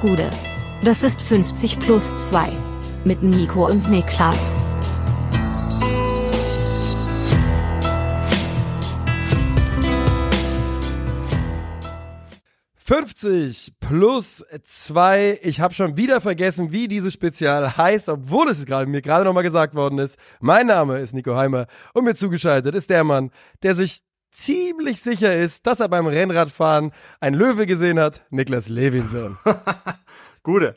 Gude. Das ist 50 plus 2. Mit Nico und Niklas. »50 plus 2. Ich habe schon wieder vergessen, wie dieses Spezial heißt, obwohl es gerade mir gerade nochmal gesagt worden ist. Mein Name ist Nico Heimer und mir zugeschaltet ist der Mann, der sich ziemlich sicher ist, dass er beim Rennradfahren ein Löwe gesehen hat, Niklas Levinson. Gute.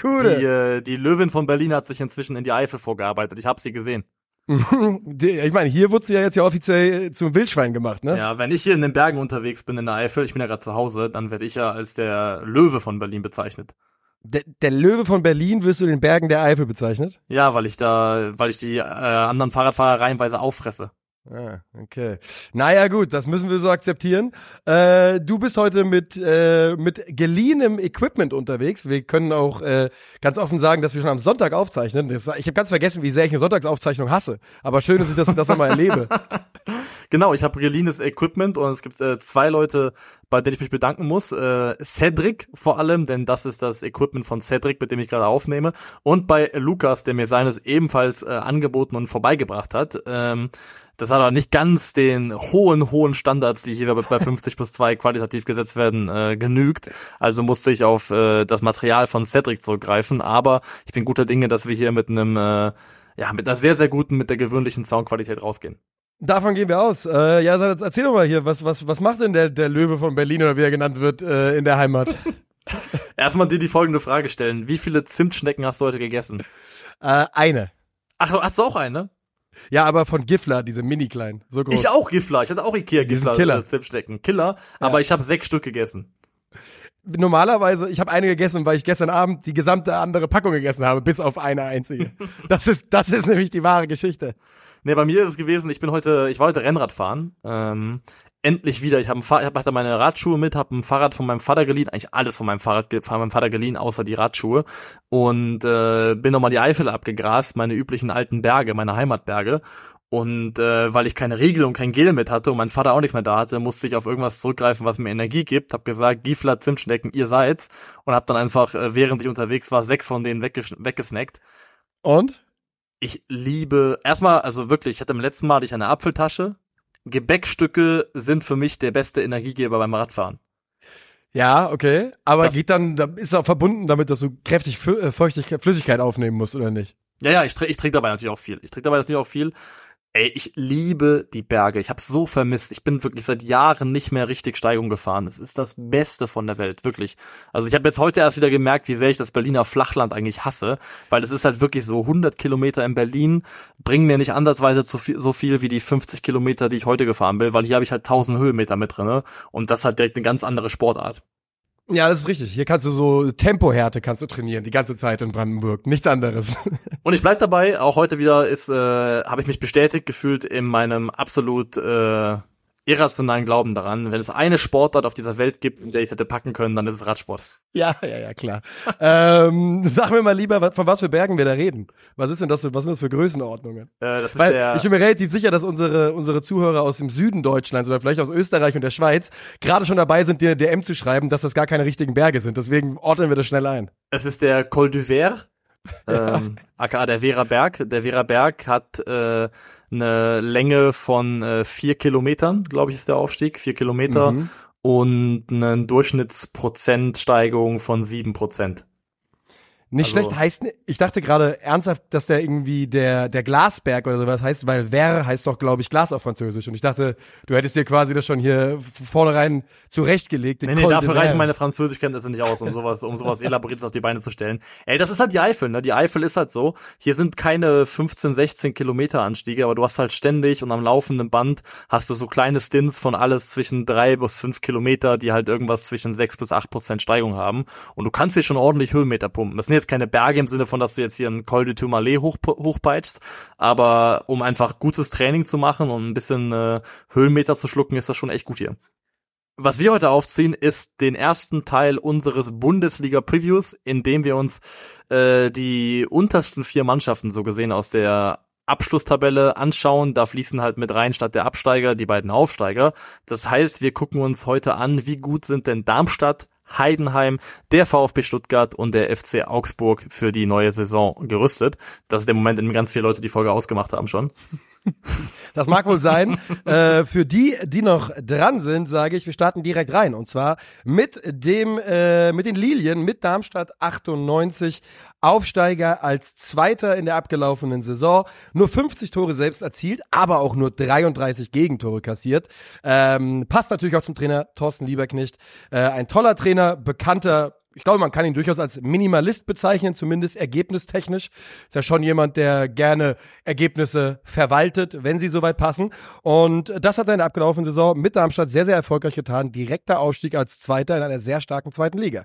Gute. Die, äh, die Löwin von Berlin hat sich inzwischen in die Eifel vorgearbeitet. Ich habe sie gesehen. ich meine, hier wurde sie ja jetzt ja offiziell zum Wildschwein gemacht, ne? Ja, wenn ich hier in den Bergen unterwegs bin in der Eifel, ich bin ja gerade zu Hause, dann werde ich ja als der Löwe von Berlin bezeichnet. Der, der, Löwe von Berlin wirst du in den Bergen der Eifel bezeichnet? Ja, weil ich da, weil ich die äh, anderen Fahrradfahrer reihenweise auffresse. Ah, okay. Naja, gut, das müssen wir so akzeptieren. Äh, du bist heute mit, äh, mit geliehenem Equipment unterwegs. Wir können auch äh, ganz offen sagen, dass wir schon am Sonntag aufzeichnen. Das, ich habe ganz vergessen, wie sehr ich eine Sonntagsaufzeichnung hasse. Aber schön, dass ich das, das nochmal erlebe. Genau, ich habe geliehenes Equipment und es gibt äh, zwei Leute, bei denen ich mich bedanken muss. Äh, Cedric vor allem, denn das ist das Equipment von Cedric, mit dem ich gerade aufnehme. Und bei Lukas, der mir seines ebenfalls äh, angeboten und vorbeigebracht hat. Ähm, das hat aber nicht ganz den hohen, hohen Standards, die hier bei 50 plus 2 qualitativ gesetzt werden, äh, genügt. Also musste ich auf äh, das Material von Cedric zurückgreifen. Aber ich bin guter Dinge, dass wir hier mit einem, äh, ja, mit einer sehr, sehr guten, mit der gewöhnlichen Soundqualität rausgehen. Davon gehen wir aus. Äh, ja, erzähl doch mal hier, was, was, was macht denn der, der Löwe von Berlin oder wie er genannt wird äh, in der Heimat? Erstmal dir die folgende Frage stellen. Wie viele Zimtschnecken hast du heute gegessen? Äh, eine. Ach, hast du auch eine? Ja, aber von Gifler, diese mini-kleinen, so groß. Ich auch Gifler, ich hatte auch Ikea Gifler Killer. Zimtschnecken. Killer, aber ja. ich habe sechs Stück gegessen. Normalerweise, ich habe eine gegessen, weil ich gestern Abend die gesamte andere Packung gegessen habe, bis auf eine einzige. das ist, das ist nämlich die wahre Geschichte. Nee, bei mir ist es gewesen, ich bin heute, ich war heute Rennrad fahren. Ähm, endlich wieder. Ich habe ich hab, hatte meine Radschuhe mit, habe ein Fahrrad von meinem Vater geliehen, eigentlich alles von meinem Fahrrad von meinem Vater geliehen, außer die Radschuhe. Und äh, bin nochmal die Eifel abgegrast, meine üblichen alten Berge, meine Heimatberge. Und äh, weil ich keine Riegel und kein Gel mit hatte und mein Vater auch nichts mehr da hatte, musste ich auf irgendwas zurückgreifen, was mir Energie gibt. Hab gesagt, Gifler, Zimtschnecken, ihr seid's. Und hab dann einfach, äh, während ich unterwegs war, sechs von denen wegges weggesnackt. Und? Ich liebe, erstmal, also wirklich, ich hatte im letzten Mal hatte ich eine Apfeltasche. Gebäckstücke sind für mich der beste Energiegeber beim Radfahren. Ja, okay. Aber das geht dann, ist auch verbunden damit, dass du kräftig äh, Feuchtigkeit, Flüssigkeit aufnehmen musst, oder nicht? Ja, ja, ich, trinke ich trinke dabei natürlich auch viel. Ich trinke dabei natürlich auch viel. Ey, ich liebe die Berge. Ich habe so vermisst. Ich bin wirklich seit Jahren nicht mehr richtig Steigung gefahren. Es ist das Beste von der Welt, wirklich. Also ich habe jetzt heute erst wieder gemerkt, wie sehr ich das Berliner Flachland eigentlich hasse, weil es ist halt wirklich so 100 Kilometer in Berlin bringen mir nicht ansatzweise so viel wie die 50 Kilometer, die ich heute gefahren bin, weil hier habe ich halt 1000 Höhenmeter mit drinne und das hat direkt eine ganz andere Sportart. Ja, das ist richtig. Hier kannst du so Tempohärte kannst du trainieren die ganze Zeit in Brandenburg. Nichts anderes. Und ich bleib dabei. Auch heute wieder ist, äh, habe ich mich bestätigt gefühlt in meinem absolut äh, irrationalen Glauben daran. Wenn es eine Sportart auf dieser Welt gibt, in der ich hätte packen können, dann ist es Radsport. Ja, ja, ja, klar. ähm, sag mir mal lieber, von was für Bergen wir da reden. Was ist denn das, was sind das für Größenordnungen? Äh, das ist Weil der ich bin mir relativ sicher, dass unsere, unsere Zuhörer aus dem Süden Deutschlands oder vielleicht aus Österreich und der Schweiz gerade schon dabei sind, dir eine DM zu schreiben, dass das gar keine richtigen Berge sind. Deswegen ordnen wir das schnell ein. Es ist der Col du Ver, ähm, aka der Vera Berg. Der Vera Berg hat äh, eine Länge von äh, vier Kilometern, glaube ich, ist der Aufstieg, vier Kilometer Mhm. und eine Durchschnittsprozentsteigerung von sieben Prozent. Nicht Also- schlecht heißt, ich dachte gerade ernsthaft, dass der irgendwie der, der Glasberg oder sowas heißt, weil Ver heißt doch, glaube ich, Glas auf Französisch. Und ich dachte, du hättest dir quasi das schon hier vornherein zurechtgelegt. Nee, nee, Col dafür reichen meine Französischkenntnisse nicht aus, um sowas, um sowas elaboriertes auf die Beine zu stellen. Ey, das ist halt die Eifel, ne? Die Eifel ist halt so. Hier sind keine 15, 16 Kilometer Anstiege, aber du hast halt ständig und am laufenden Band hast du so kleine Stints von alles zwischen drei bis fünf Kilometer, die halt irgendwas zwischen sechs bis acht Prozent Steigung haben. Und du kannst hier schon ordentlich Höhenmeter pumpen. Das sind jetzt keine Berge im Sinne von, dass du jetzt hier einen Col de Tourmalet hoch, hochpeitschst, aber um einfach gutes Training zu machen und ein bisschen äh, Höhenmeter zu schlucken, ist das schon echt gut hier. Was wir heute aufziehen, ist den ersten Teil unseres Bundesliga-Previews, in dem wir uns äh, die untersten vier Mannschaften so gesehen aus der Abschlusstabelle anschauen. Da fließen halt mit rein statt der Absteiger die beiden Aufsteiger. Das heißt, wir gucken uns heute an, wie gut sind denn Darmstadt, Heidenheim, der VfB Stuttgart und der FC Augsburg für die neue Saison gerüstet. Das ist der Moment, in dem ganz viele Leute die Folge ausgemacht haben schon. Das mag wohl sein. äh, für die, die noch dran sind, sage ich, wir starten direkt rein. Und zwar mit dem, äh, mit den Lilien, mit Darmstadt 98. Aufsteiger als Zweiter in der abgelaufenen Saison. Nur 50 Tore selbst erzielt, aber auch nur 33 Gegentore kassiert. Ähm, passt natürlich auch zum Trainer Thorsten Lieberknecht. Äh, ein toller Trainer, bekannter ich glaube, man kann ihn durchaus als Minimalist bezeichnen, zumindest ergebnistechnisch. Ist ja schon jemand, der gerne Ergebnisse verwaltet, wenn sie soweit passen. Und das hat er in der abgelaufenen Saison mit Darmstadt sehr, sehr erfolgreich getan. Direkter Ausstieg als Zweiter in einer sehr starken zweiten Liga.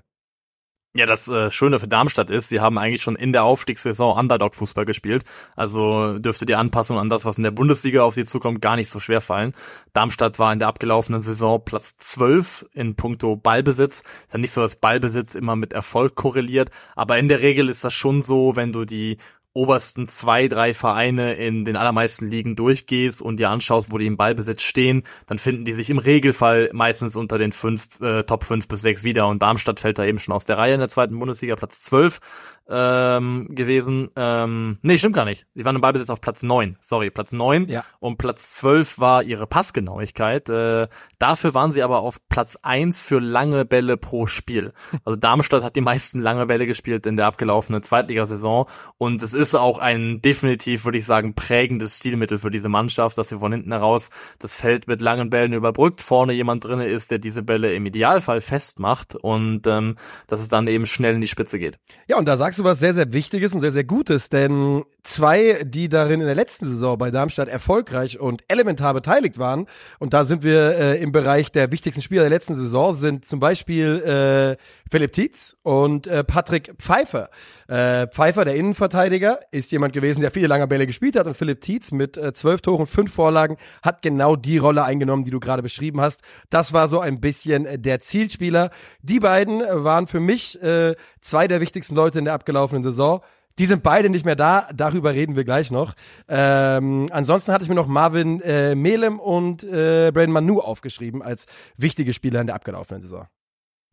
Ja, das äh, Schöne für Darmstadt ist, sie haben eigentlich schon in der Aufstiegssaison Underdog-Fußball gespielt. Also dürfte die Anpassung an das, was in der Bundesliga auf sie zukommt, gar nicht so schwer fallen. Darmstadt war in der abgelaufenen Saison Platz 12 in puncto Ballbesitz. Ist ja nicht so, dass Ballbesitz immer mit Erfolg korreliert, aber in der Regel ist das schon so, wenn du die obersten zwei, drei Vereine in den allermeisten Ligen durchgehst und dir anschaust, wo die im Ballbesitz stehen, dann finden die sich im Regelfall meistens unter den fünf, äh, Top 5 bis 6 wieder und Darmstadt fällt da eben schon aus der Reihe in der zweiten Bundesliga, Platz 12 ähm, gewesen. Ähm, nee, stimmt gar nicht. Die waren im Ballbesitz auf Platz 9. Sorry, Platz 9. Ja. Und Platz 12 war ihre Passgenauigkeit. Äh, dafür waren sie aber auf Platz 1 für lange Bälle pro Spiel. Also Darmstadt hat die meisten lange Bälle gespielt in der abgelaufenen Zweitligasaison. Und es ist auch ein definitiv, würde ich sagen, prägendes Stilmittel für diese Mannschaft, dass sie von hinten heraus das Feld mit langen Bällen überbrückt, vorne jemand drinne ist, der diese Bälle im Idealfall festmacht und ähm, dass es dann eben schnell in die Spitze geht. Ja, und da sagst du was sehr, sehr Wichtiges und sehr, sehr Gutes, denn zwei, die darin in der letzten Saison bei Darmstadt erfolgreich und elementar beteiligt waren, und da sind wir äh, im Bereich der wichtigsten Spieler der letzten Saison, sind zum Beispiel äh, Philipp Tietz und äh, Patrick Pfeiffer. Äh, Pfeiffer, der Innenverteidiger, ist jemand gewesen, der viele lange Bälle gespielt hat und Philipp Tietz mit äh, zwölf Toren, fünf Vorlagen hat genau die Rolle eingenommen, die du gerade beschrieben hast. Das war so ein bisschen äh, der Zielspieler. Die beiden waren für mich äh, zwei der wichtigsten Leute in der abgelaufenen Saison. Die sind beide nicht mehr da, darüber reden wir gleich noch. Ähm, ansonsten hatte ich mir noch Marvin äh, Melem und äh, Brandon Manu aufgeschrieben als wichtige Spieler in der abgelaufenen Saison.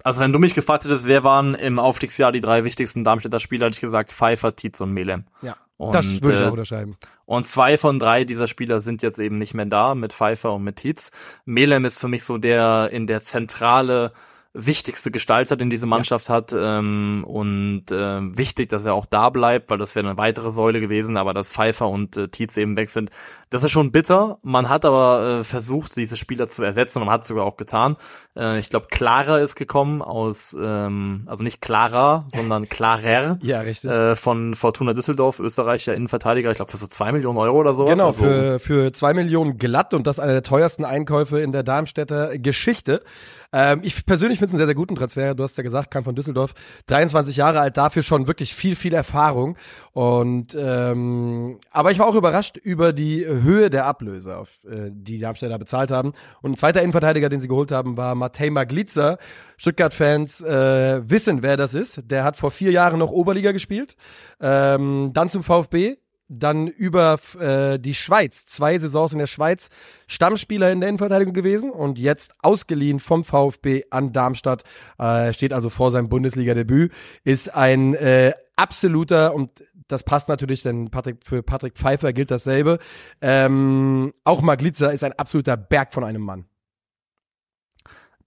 Also wenn du mich gefragt hättest, wer waren im Aufstiegsjahr die drei wichtigsten Darmstädter Spieler, hätte ich gesagt Pfeiffer, Tietz und Melem. Ja, und, das würde ich äh, auch unterschreiben. Und zwei von drei dieser Spieler sind jetzt eben nicht mehr da, mit Pfeiffer und mit Tietz. Melem ist für mich so der in der Zentrale wichtigste Gestalter, den diese Mannschaft ja. hat ähm, und ähm, wichtig, dass er auch da bleibt, weil das wäre eine weitere Säule gewesen, aber dass Pfeiffer und äh, Tietz eben weg sind, das ist schon bitter. Man hat aber äh, versucht, diese Spieler zu ersetzen und man hat es sogar auch getan. Äh, ich glaube, Clara ist gekommen aus, ähm, also nicht Clara, sondern Klarer. ja, richtig. Äh, von Fortuna Düsseldorf, österreichischer Innenverteidiger, ich glaube für so zwei Millionen Euro oder sowas. Genau, also, für, für zwei Millionen glatt und das einer der teuersten Einkäufe in der Darmstädter Geschichte. Ähm, ich persönlich finde es einen sehr, sehr guten Transfer. Du hast ja gesagt, kam von Düsseldorf. 23 Jahre alt, dafür schon wirklich viel, viel Erfahrung. Und ähm, aber ich war auch überrascht über die Höhe der Ablöse, auf, äh, die die Darmstädter bezahlt haben. Und ein zweiter Innenverteidiger, den sie geholt haben, war Matej Maglitzer. Stuttgart-Fans äh, wissen, wer das ist. Der hat vor vier Jahren noch Oberliga gespielt. Ähm, dann zum VfB, dann über äh, die Schweiz, zwei Saisons in der Schweiz, Stammspieler in der Innenverteidigung gewesen und jetzt ausgeliehen vom VfB an Darmstadt, äh, steht also vor seinem Bundesliga-Debüt, ist ein äh, absoluter und das passt natürlich, denn Patrick, für Patrick Pfeiffer gilt dasselbe. Ähm, auch Maglitzer ist ein absoluter Berg von einem Mann.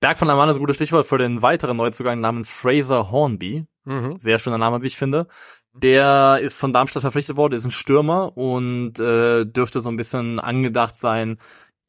Berg von einem Mann ist ein gutes Stichwort für den weiteren Neuzugang namens Fraser Hornby. Mhm. Sehr schöner Name, wie ich finde. Der ist von Darmstadt verpflichtet worden, ist ein Stürmer und äh, dürfte so ein bisschen angedacht sein,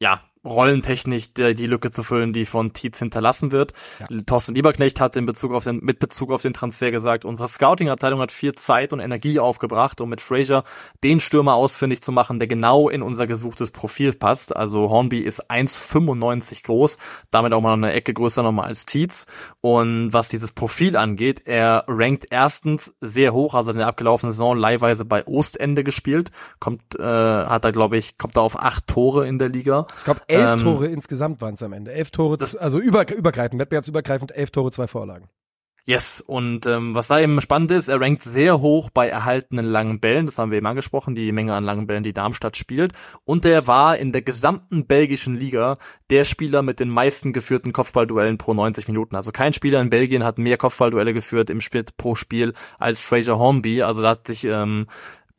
ja, rollentechnisch die, die Lücke zu füllen, die von Tietz hinterlassen wird. Ja. Thorsten Lieberknecht hat in Bezug auf den, mit Bezug auf den Transfer gesagt, unsere Scouting-Abteilung hat viel Zeit und Energie aufgebracht, um mit Fraser den Stürmer ausfindig zu machen, der genau in unser gesuchtes Profil passt. Also Hornby ist 1,95 groß, damit auch mal eine Ecke größer nochmal als Tietz. Und was dieses Profil angeht, er rankt erstens sehr hoch, also in der abgelaufenen Saison leihweise bei Ostende gespielt, kommt, äh, hat er glaube ich, kommt da auf acht Tore in der Liga. Ich glaube, elf Ähm, Tore insgesamt waren es am Ende. Elf Tore, also über, übergreifend, wettbewerbsübergreifend, elf Tore, zwei Vorlagen. Yes, und ähm, was da eben spannend ist, er rankt sehr hoch bei erhaltenen langen Bällen, das haben wir eben angesprochen, die Menge an langen Bällen, die Darmstadt spielt. Und er war in der gesamten belgischen Liga der Spieler mit den meisten geführten Kopfballduellen pro 90 Minuten. Also kein Spieler in Belgien hat mehr Kopfballduelle geführt im Schnitt pro Spiel als Fraser Hornby. Also da hat sich ähm,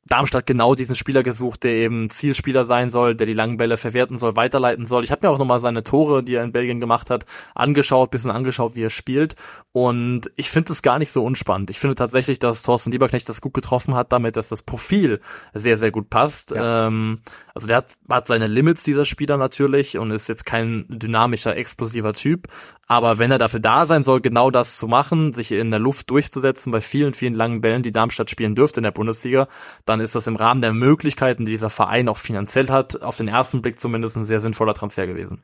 Darmstadt genau diesen Spieler gesucht, der eben Zielspieler sein soll, der die langen Bälle verwerten soll, weiterleiten soll. Ich habe mir auch nochmal seine Tore, die er in Belgien gemacht hat, angeschaut, bisschen angeschaut, wie er spielt. Und ich finde es gar nicht so unspannend. Ich finde tatsächlich, dass Thorsten Lieberknecht das gut getroffen hat, damit dass das Profil sehr, sehr gut passt. Ja. Ähm, also der hat, hat seine Limits, dieser Spieler natürlich, und ist jetzt kein dynamischer, explosiver Typ. Aber wenn er dafür da sein soll, genau das zu machen, sich in der Luft durchzusetzen bei vielen, vielen langen Bällen, die Darmstadt spielen dürfte in der Bundesliga, dann ist das im Rahmen der Möglichkeiten, die dieser Verein auch finanziell hat, auf den ersten Blick zumindest ein sehr sinnvoller Transfer gewesen.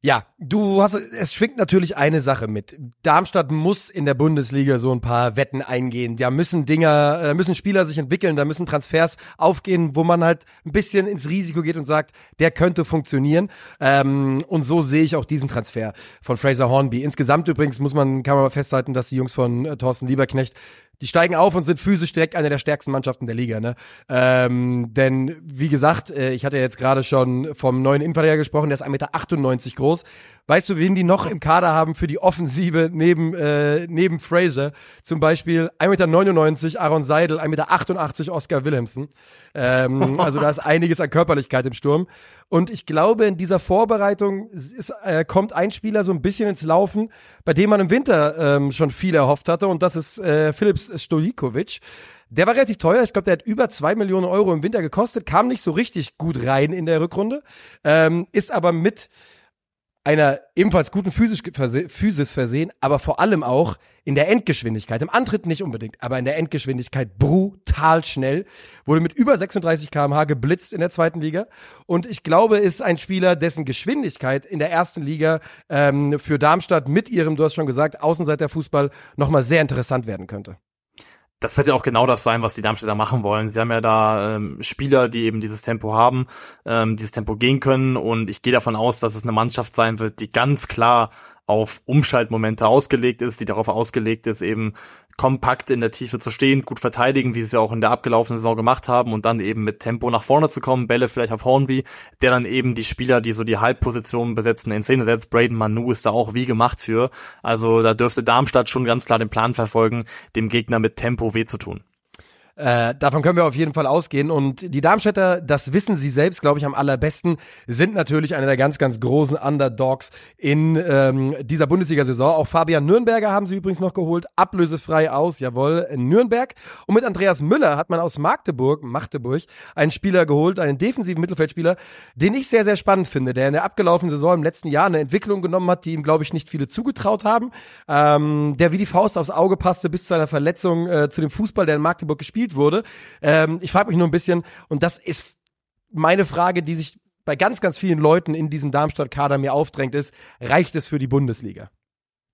Ja, du hast, es schwingt natürlich eine Sache mit. Darmstadt muss in der Bundesliga so ein paar Wetten eingehen. Da müssen Dinger, da müssen Spieler sich entwickeln, da müssen Transfers aufgehen, wo man halt ein bisschen ins Risiko geht und sagt, der könnte funktionieren. Ähm, und so sehe ich auch diesen Transfer von Fraser Hornby. Insgesamt übrigens muss man, kann man mal festhalten, dass die Jungs von äh, Thorsten Lieberknecht die steigen auf und sind physisch direkt eine der stärksten Mannschaften der Liga. Ne? Ähm, denn wie gesagt, äh, ich hatte jetzt gerade schon vom neuen Innenverteidiger gesprochen, der ist 1,98 Meter groß. Weißt du, wen die noch im Kader haben für die Offensive neben, äh, neben Fraser? Zum Beispiel 1,99 Meter Aaron Seidel, 1,88 Meter Oscar Wilhelmsen. Ähm, also da ist einiges an Körperlichkeit im Sturm. Und ich glaube, in dieser Vorbereitung ist, äh, kommt ein Spieler so ein bisschen ins Laufen, bei dem man im Winter ähm, schon viel erhofft hatte. Und das ist äh, Philips Stojikovic. Der war relativ teuer. Ich glaube, der hat über zwei Millionen Euro im Winter gekostet, kam nicht so richtig gut rein in der Rückrunde, ähm, ist aber mit einer ebenfalls guten Physis, Physis versehen, aber vor allem auch in der Endgeschwindigkeit. Im Antritt nicht unbedingt, aber in der Endgeschwindigkeit brutal schnell. Wurde mit über 36 km/h geblitzt in der zweiten Liga. Und ich glaube, ist ein Spieler, dessen Geschwindigkeit in der ersten Liga ähm, für Darmstadt mit ihrem, du hast schon gesagt, Außenseiterfußball nochmal sehr interessant werden könnte das wird ja auch genau das sein, was die Darmstädter machen wollen. Sie haben ja da ähm, Spieler, die eben dieses Tempo haben, ähm, dieses Tempo gehen können und ich gehe davon aus, dass es eine Mannschaft sein wird, die ganz klar auf Umschaltmomente ausgelegt ist, die darauf ausgelegt ist, eben kompakt in der Tiefe zu stehen, gut verteidigen, wie sie es ja auch in der abgelaufenen Saison gemacht haben und dann eben mit Tempo nach vorne zu kommen, Bälle vielleicht auf Hornby, der dann eben die Spieler, die so die Halbpositionen besetzen, in Szene setzt. Braden Manu ist da auch wie gemacht für. Also da dürfte Darmstadt schon ganz klar den Plan verfolgen, dem Gegner mit Tempo weh zu tun. Äh, davon können wir auf jeden Fall ausgehen. Und die Darmstädter, das wissen sie selbst, glaube ich, am allerbesten, sind natürlich eine der ganz, ganz großen Underdogs in ähm, dieser Bundesliga-Saison. Auch Fabian Nürnberger haben sie übrigens noch geholt, ablösefrei aus, jawohl, in Nürnberg. Und mit Andreas Müller hat man aus Magdeburg, Magdeburg, einen Spieler geholt, einen defensiven Mittelfeldspieler, den ich sehr, sehr spannend finde, der in der abgelaufenen Saison im letzten Jahr eine Entwicklung genommen hat, die ihm, glaube ich, nicht viele zugetraut haben. Ähm, der wie die Faust aufs Auge passte bis zu einer Verletzung äh, zu dem Fußball, der in Magdeburg gespielt gespielt wurde. Ähm, ich frage mich nur ein bisschen, und das ist meine Frage, die sich bei ganz, ganz vielen Leuten in diesem Darmstadt-Kader mir aufdrängt, ist, reicht es für die Bundesliga?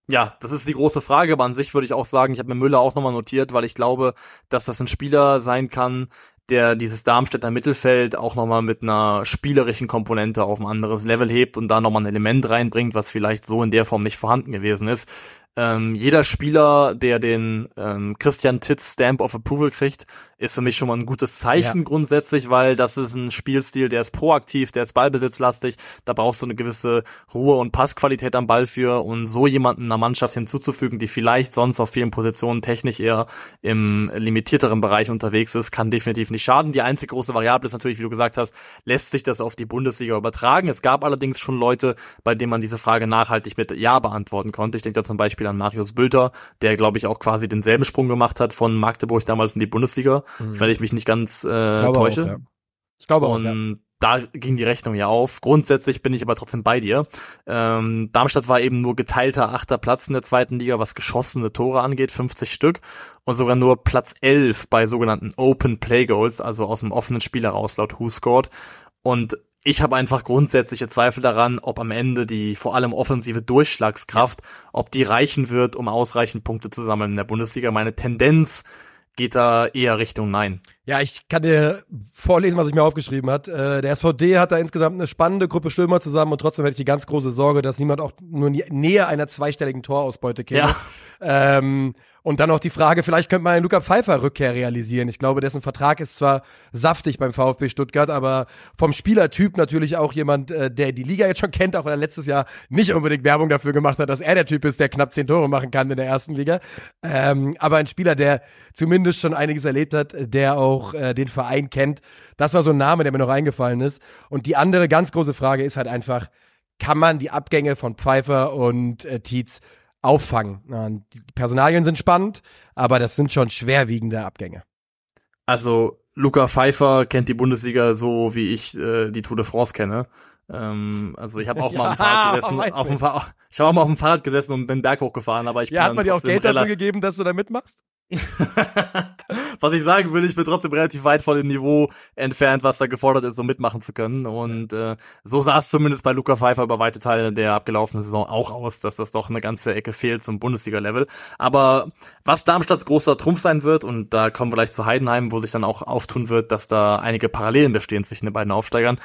Ja, das ist die große Frage, aber an sich würde ich auch sagen, ich habe mir Müller auch nochmal notiert, weil ich glaube, dass das ein Spieler sein kann, der dieses Darmstädter Mittelfeld auch nochmal mit einer spielerischen Komponente auf ein anderes Level hebt und da nochmal ein Element reinbringt, was vielleicht so in der Form nicht vorhanden gewesen ist. Ähm, jeder Spieler, der den ähm, Christian Titz Stamp of Approval kriegt, ist für mich schon mal ein gutes Zeichen ja. grundsätzlich, weil das ist ein Spielstil, der ist proaktiv, der ist ballbesitzlastig, da brauchst du eine gewisse Ruhe und Passqualität am Ball für und so jemanden einer Mannschaft hinzuzufügen, die vielleicht sonst auf vielen Positionen technisch eher im limitierteren Bereich unterwegs ist, kann definitiv nicht schaden. Die einzige große Variable ist natürlich, wie du gesagt hast, lässt sich das auf die Bundesliga übertragen. Es gab allerdings schon Leute, bei denen man diese Frage nachhaltig mit Ja beantworten konnte. Ich denke da zum Beispiel Beispiel an Marius Bülter, der, glaube ich, auch quasi denselben Sprung gemacht hat von Magdeburg damals in die Bundesliga, mhm. wenn ich mich nicht ganz äh, ich täusche. Auch, ja. Ich glaube auch, Und ja. da ging die Rechnung ja auf. Grundsätzlich bin ich aber trotzdem bei dir. Ähm, Darmstadt war eben nur geteilter achter Platz in der zweiten Liga, was geschossene Tore angeht, 50 Stück. Und sogar nur Platz 11 bei sogenannten Open Play Goals, also aus dem offenen Spiel heraus, laut Who Scored. Und ich habe einfach grundsätzliche Zweifel daran, ob am Ende die vor allem offensive Durchschlagskraft, ob die reichen wird, um ausreichend Punkte zu sammeln in der Bundesliga. Meine Tendenz geht da eher Richtung Nein. Ja, ich kann dir vorlesen, was ich mir aufgeschrieben hat. Äh, der SVD hat da insgesamt eine spannende Gruppe Stürmer zusammen und trotzdem hätte ich die ganz große Sorge, dass niemand auch nur näher einer zweistelligen Torausbeute käme. Ja. Ähm, und dann noch die Frage, vielleicht könnte man einen Luca Pfeiffer Rückkehr realisieren. Ich glaube, dessen Vertrag ist zwar saftig beim VfB Stuttgart, aber vom Spielertyp natürlich auch jemand, äh, der die Liga jetzt schon kennt, auch weil er letztes Jahr nicht unbedingt Werbung dafür gemacht hat, dass er der Typ ist, der knapp zehn Tore machen kann in der ersten Liga. Ähm, aber ein Spieler, der zumindest schon einiges erlebt hat, der auch äh, den Verein kennt. Das war so ein Name, der mir noch eingefallen ist. Und die andere ganz große Frage ist halt einfach, kann man die Abgänge von Pfeiffer und äh, Tietz auffangen. Die Personalien sind spannend, aber das sind schon schwerwiegende Abgänge. Also Luca Pfeiffer kennt die Bundesliga so, wie ich äh, die Tour de France kenne. Ähm, also ich habe auch ja, mal auf dem Fahrrad gesessen, auf dem Fahr ich habe auch mal auf dem Fahrrad gesessen und bin Berg hochgefahren, aber ich ja, hat man dir auch Geld dafür gegeben, dass du da mitmachst? was ich sagen will, ich bin trotzdem relativ weit von dem Niveau entfernt, was da gefordert ist, um mitmachen zu können. Und äh, so sah es zumindest bei Luca Pfeiffer über weite Teile der abgelaufenen Saison auch aus, dass das doch eine ganze Ecke fehlt zum Bundesliga-Level. Aber was Darmstadts großer Trumpf sein wird, und da kommen wir gleich zu Heidenheim, wo sich dann auch auftun wird, dass da einige Parallelen bestehen zwischen den beiden Aufsteigern,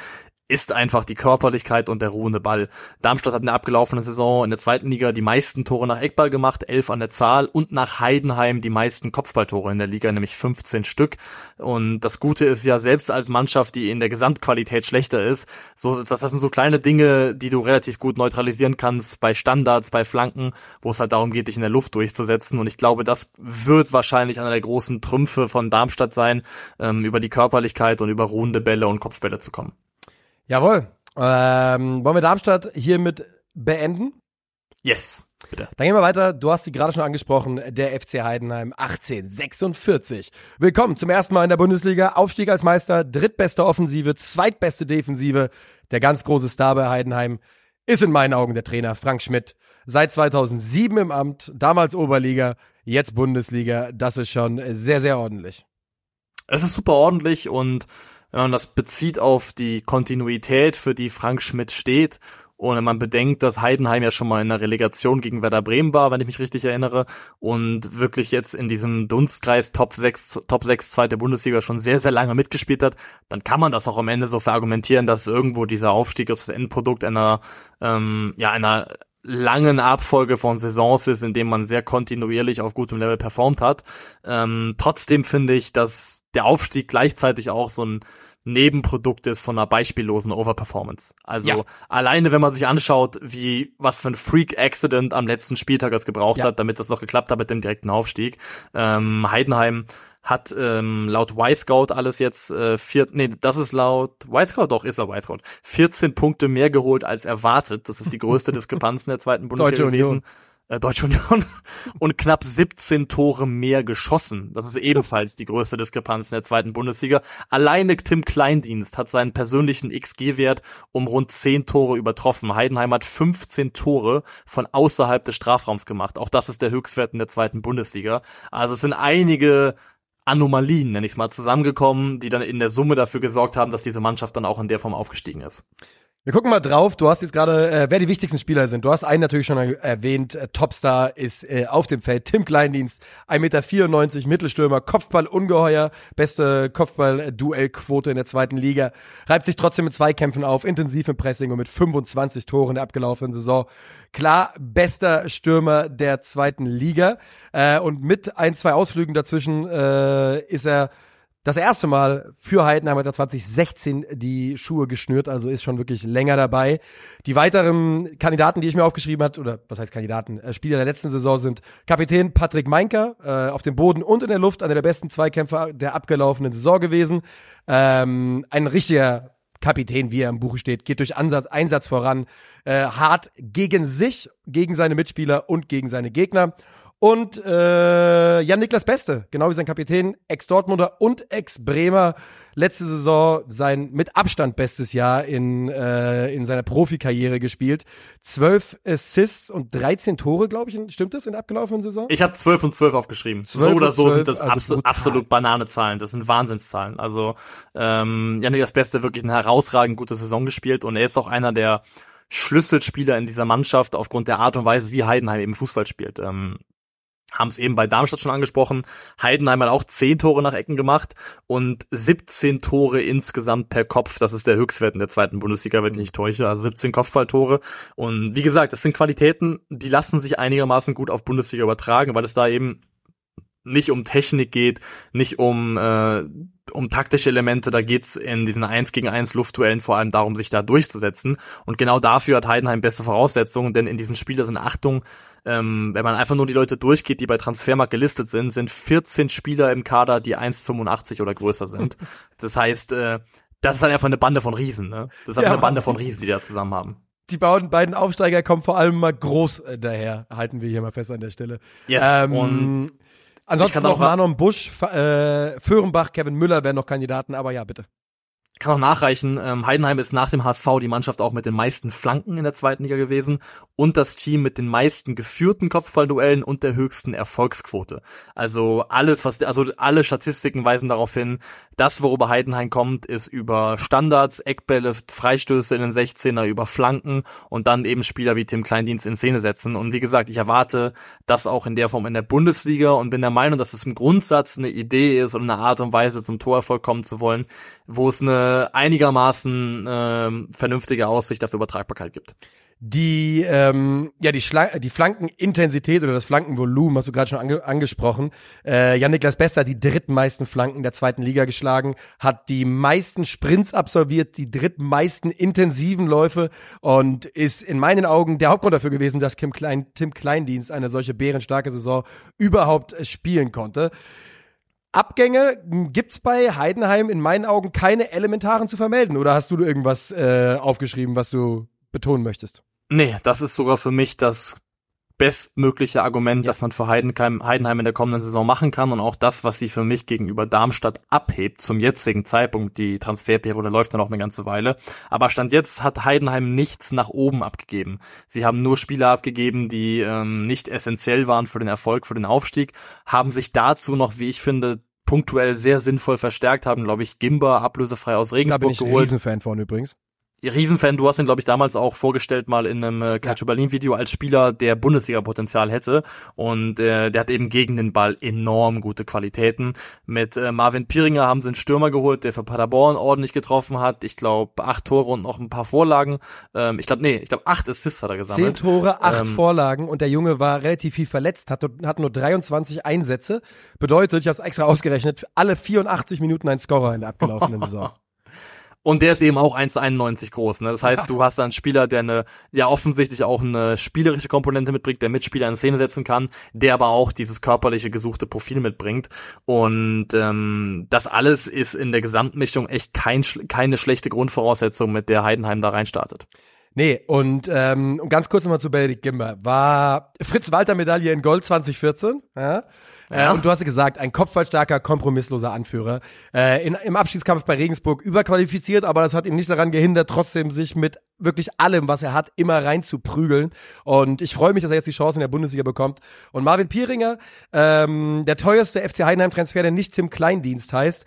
ist einfach die Körperlichkeit und der ruhende Ball. Darmstadt hat in der abgelaufenen Saison in der zweiten Liga die meisten Tore nach Eckball gemacht, elf an der Zahl und nach Heidenheim die meisten Kopfballtore in der Liga, nämlich 15 Stück. Und das Gute ist ja, selbst als Mannschaft, die in der Gesamtqualität schlechter ist, so, das sind so kleine Dinge, die du relativ gut neutralisieren kannst bei Standards, bei Flanken, wo es halt darum geht, dich in der Luft durchzusetzen. Und ich glaube, das wird wahrscheinlich einer der großen Trümpfe von Darmstadt sein, ähm, über die Körperlichkeit und über ruhende Bälle und Kopfbälle zu kommen. Jawohl. Ähm, wollen wir Darmstadt hiermit beenden? Yes, bitte. Dann gehen wir weiter. Du hast sie gerade schon angesprochen, der FC Heidenheim 1846. Willkommen zum ersten Mal in der Bundesliga. Aufstieg als Meister, drittbeste Offensive, zweitbeste Defensive. Der ganz große Star bei Heidenheim ist in meinen Augen der Trainer Frank Schmidt. Seit 2007 im Amt, damals Oberliga, jetzt Bundesliga. Das ist schon sehr, sehr ordentlich. Es ist super ordentlich und wenn man das bezieht auf die Kontinuität, für die Frank Schmidt steht. Und wenn man bedenkt, dass Heidenheim ja schon mal in der Relegation gegen Werder Bremen war, wenn ich mich richtig erinnere, und wirklich jetzt in diesem Dunstkreis Top 6, Top 6 zweite Bundesliga schon sehr, sehr lange mitgespielt hat, dann kann man das auch am Ende so verargumentieren, dass irgendwo dieser Aufstieg auf das Endprodukt einer, ähm, ja, einer langen Abfolge von Saisons ist, in dem man sehr kontinuierlich auf gutem Level performt hat. Ähm, trotzdem finde ich, dass der Aufstieg gleichzeitig auch so ein Nebenprodukt ist von einer beispiellosen Overperformance. Also ja. alleine, wenn man sich anschaut, wie was für ein Freak-Accident am letzten Spieltag es gebraucht ja. hat, damit das noch geklappt hat mit dem direkten Aufstieg. Ähm, Heidenheim hat ähm, laut Y-Scout alles jetzt äh, vier, nee, das ist laut Y-Scout, doch, ist er Y-Scout, 14 Punkte mehr geholt als erwartet. Das ist die größte Diskrepanz in der zweiten Bundesliga Deutsche gewesen. Union. Äh, Deutsche Union und knapp 17 Tore mehr geschossen. Das ist ebenfalls die größte Diskrepanz in der zweiten Bundesliga. Alleine Tim Kleindienst hat seinen persönlichen XG-Wert um rund 10 Tore übertroffen. Heidenheim hat 15 Tore von außerhalb des Strafraums gemacht. Auch das ist der Höchstwert in der zweiten Bundesliga. Also es sind einige Anomalien, nenne ich es mal, zusammengekommen, die dann in der Summe dafür gesorgt haben, dass diese Mannschaft dann auch in der Form aufgestiegen ist. Wir gucken mal drauf. Du hast jetzt gerade, äh, wer die wichtigsten Spieler sind. Du hast einen natürlich schon erwähnt. Äh, Topstar ist äh, auf dem Feld. Tim Kleindienst, 1,94 Meter, Mittelstürmer, Kopfball ungeheuer, beste Kopfball-Duellquote in der zweiten Liga. Reibt sich trotzdem mit Zweikämpfen auf, intensiv im Pressing und mit 25 Toren der abgelaufenen Saison. Klar, bester Stürmer der zweiten Liga. Äh, und mit ein, zwei Ausflügen dazwischen äh, ist er das erste Mal für Heidenheim hat er 2016 die Schuhe geschnürt, also ist schon wirklich länger dabei. Die weiteren Kandidaten, die ich mir aufgeschrieben hat, oder was heißt Kandidaten, äh, Spieler der letzten Saison sind Kapitän Patrick Meinker, äh, auf dem Boden und in der Luft, einer der besten Zweikämpfer der abgelaufenen Saison gewesen. Ähm, ein richtiger Kapitän, wie er im Buche steht, geht durch Ansatz, Einsatz voran, äh, hart gegen sich, gegen seine Mitspieler und gegen seine Gegner. Und äh, Jan-Niklas Beste, genau wie sein Kapitän, Ex-Dortmunder und Ex-Bremer. Letzte Saison sein mit Abstand bestes Jahr in, äh, in seiner Profikarriere gespielt. Zwölf Assists und 13 Tore, glaube ich. Stimmt das in der abgelaufenen Saison? Ich habe zwölf und zwölf aufgeschrieben. 12 so oder so 12, sind das also absolut, absolut Bananezahlen. Das sind Wahnsinnszahlen. Also ähm, Jan-Niklas Beste wirklich eine herausragend gute Saison gespielt und er ist auch einer der Schlüsselspieler in dieser Mannschaft aufgrund der Art und Weise, wie Heidenheim eben Fußball spielt. Ähm, haben es eben bei Darmstadt schon angesprochen. Heidenheim hat auch 10 Tore nach Ecken gemacht und 17 Tore insgesamt per Kopf. Das ist der Höchstwert in der zweiten Bundesliga, wenn ich nicht täusche. Also 17 Kopfballtore. Und wie gesagt, das sind Qualitäten, die lassen sich einigermaßen gut auf Bundesliga übertragen, weil es da eben nicht um Technik geht, nicht um äh, um taktische Elemente, da geht's in diesen 1 gegen 1 Luftduellen vor allem darum, sich da durchzusetzen. Und genau dafür hat Heidenheim beste Voraussetzungen, denn in diesen Spielen sind Achtung, ähm, wenn man einfach nur die Leute durchgeht, die bei Transfermarkt gelistet sind, sind 14 Spieler im Kader, die 1,85 oder größer sind. Das heißt, äh, das ist halt einfach eine Bande von Riesen, ne? Das ist einfach ja, eine Bande von Riesen, die da zusammen haben. Die beiden Aufsteiger kommen vor allem mal groß äh, daher, halten wir hier mal fest an der Stelle. Yes, ähm, und Ansonsten noch Manon Busch, äh, Föhrenbach, Kevin Müller wären noch Kandidaten, aber ja, bitte kann auch nachreichen, ähm, Heidenheim ist nach dem HSV die Mannschaft auch mit den meisten Flanken in der zweiten Liga gewesen und das Team mit den meisten geführten Kopfballduellen und der höchsten Erfolgsquote. Also alles, was, also alle Statistiken weisen darauf hin, das, worüber Heidenheim kommt, ist über Standards, Eckbälle, Freistöße in den 16er, über Flanken und dann eben Spieler wie Tim Kleindienst in Szene setzen. Und wie gesagt, ich erwarte das auch in der Form in der Bundesliga und bin der Meinung, dass es im Grundsatz eine Idee ist und eine Art und Weise zum Torerfolg kommen zu wollen, wo es eine einigermaßen äh, vernünftige Aussicht auf Übertragbarkeit gibt. Die, ähm, ja, die, die Flankenintensität oder das Flankenvolumen hast du gerade schon ange angesprochen. Äh, Jan-Niklas Bester hat die drittmeisten Flanken der zweiten Liga geschlagen, hat die meisten Sprints absolviert, die drittmeisten intensiven Läufe und ist in meinen Augen der Hauptgrund dafür gewesen, dass Kim Klein, Tim Kleindienst eine solche bärenstarke Saison überhaupt spielen konnte. Abgänge gibt's bei Heidenheim in meinen Augen keine elementaren zu vermelden. Oder hast du irgendwas äh, aufgeschrieben, was du betonen möchtest? Nee, das ist sogar für mich das bestmögliche Argument, ja. das man für Heidenheim, Heidenheim in der kommenden Saison machen kann und auch das, was sie für mich gegenüber Darmstadt abhebt zum jetzigen Zeitpunkt. Die Transferperiode läuft ja noch eine ganze Weile. Aber Stand jetzt hat Heidenheim nichts nach oben abgegeben. Sie haben nur Spieler abgegeben, die ähm, nicht essentiell waren für den Erfolg, für den Aufstieg, haben sich dazu noch, wie ich finde, punktuell sehr sinnvoll verstärkt haben, glaube ich, Gimba ablösefrei aus Regensburg da bin ich geholt. Riesenfan von übrigens. Riesenfan, du hast ihn, glaube ich, damals auch vorgestellt mal in einem äh, Calcio Berlin Video als Spieler, der Bundesliga-Potenzial hätte. Und äh, der hat eben gegen den Ball enorm gute Qualitäten. Mit äh, Marvin Piringer haben sie einen Stürmer geholt, der für Paderborn ordentlich getroffen hat. Ich glaube, acht Tore und noch ein paar Vorlagen. Ähm, ich glaube, nee, ich glaube, acht Assists hat er gesammelt. Zehn Tore, acht ähm, Vorlagen und der Junge war relativ viel verletzt, hat, hat nur 23 Einsätze. Bedeutet, ich habe es extra ausgerechnet, alle 84 Minuten ein Scorer in der abgelaufenen Saison. Und der ist eben auch 1,91 groß. Ne? Das heißt, du hast da einen Spieler, der eine, ja offensichtlich auch eine spielerische Komponente mitbringt, der Mitspieler in Szene setzen kann, der aber auch dieses körperliche gesuchte Profil mitbringt. Und ähm, das alles ist in der Gesamtmischung echt kein, keine schlechte Grundvoraussetzung, mit der Heidenheim da reinstartet. Nee, und ähm, ganz kurz nochmal zu Benedikt Gimber. War Fritz-Walter-Medaille in Gold 2014. Ja? Ja. Äh, und du hast gesagt, ein kopfballstarker, kompromissloser Anführer. Äh, in, Im Abschiedskampf bei Regensburg überqualifiziert, aber das hat ihn nicht daran gehindert, trotzdem sich mit wirklich allem, was er hat, immer rein zu prügeln. Und ich freue mich, dass er jetzt die Chance in der Bundesliga bekommt. Und Marvin Pieringer, ähm, der teuerste FC Heidenheim-Transfer, der nicht Tim Kleindienst heißt.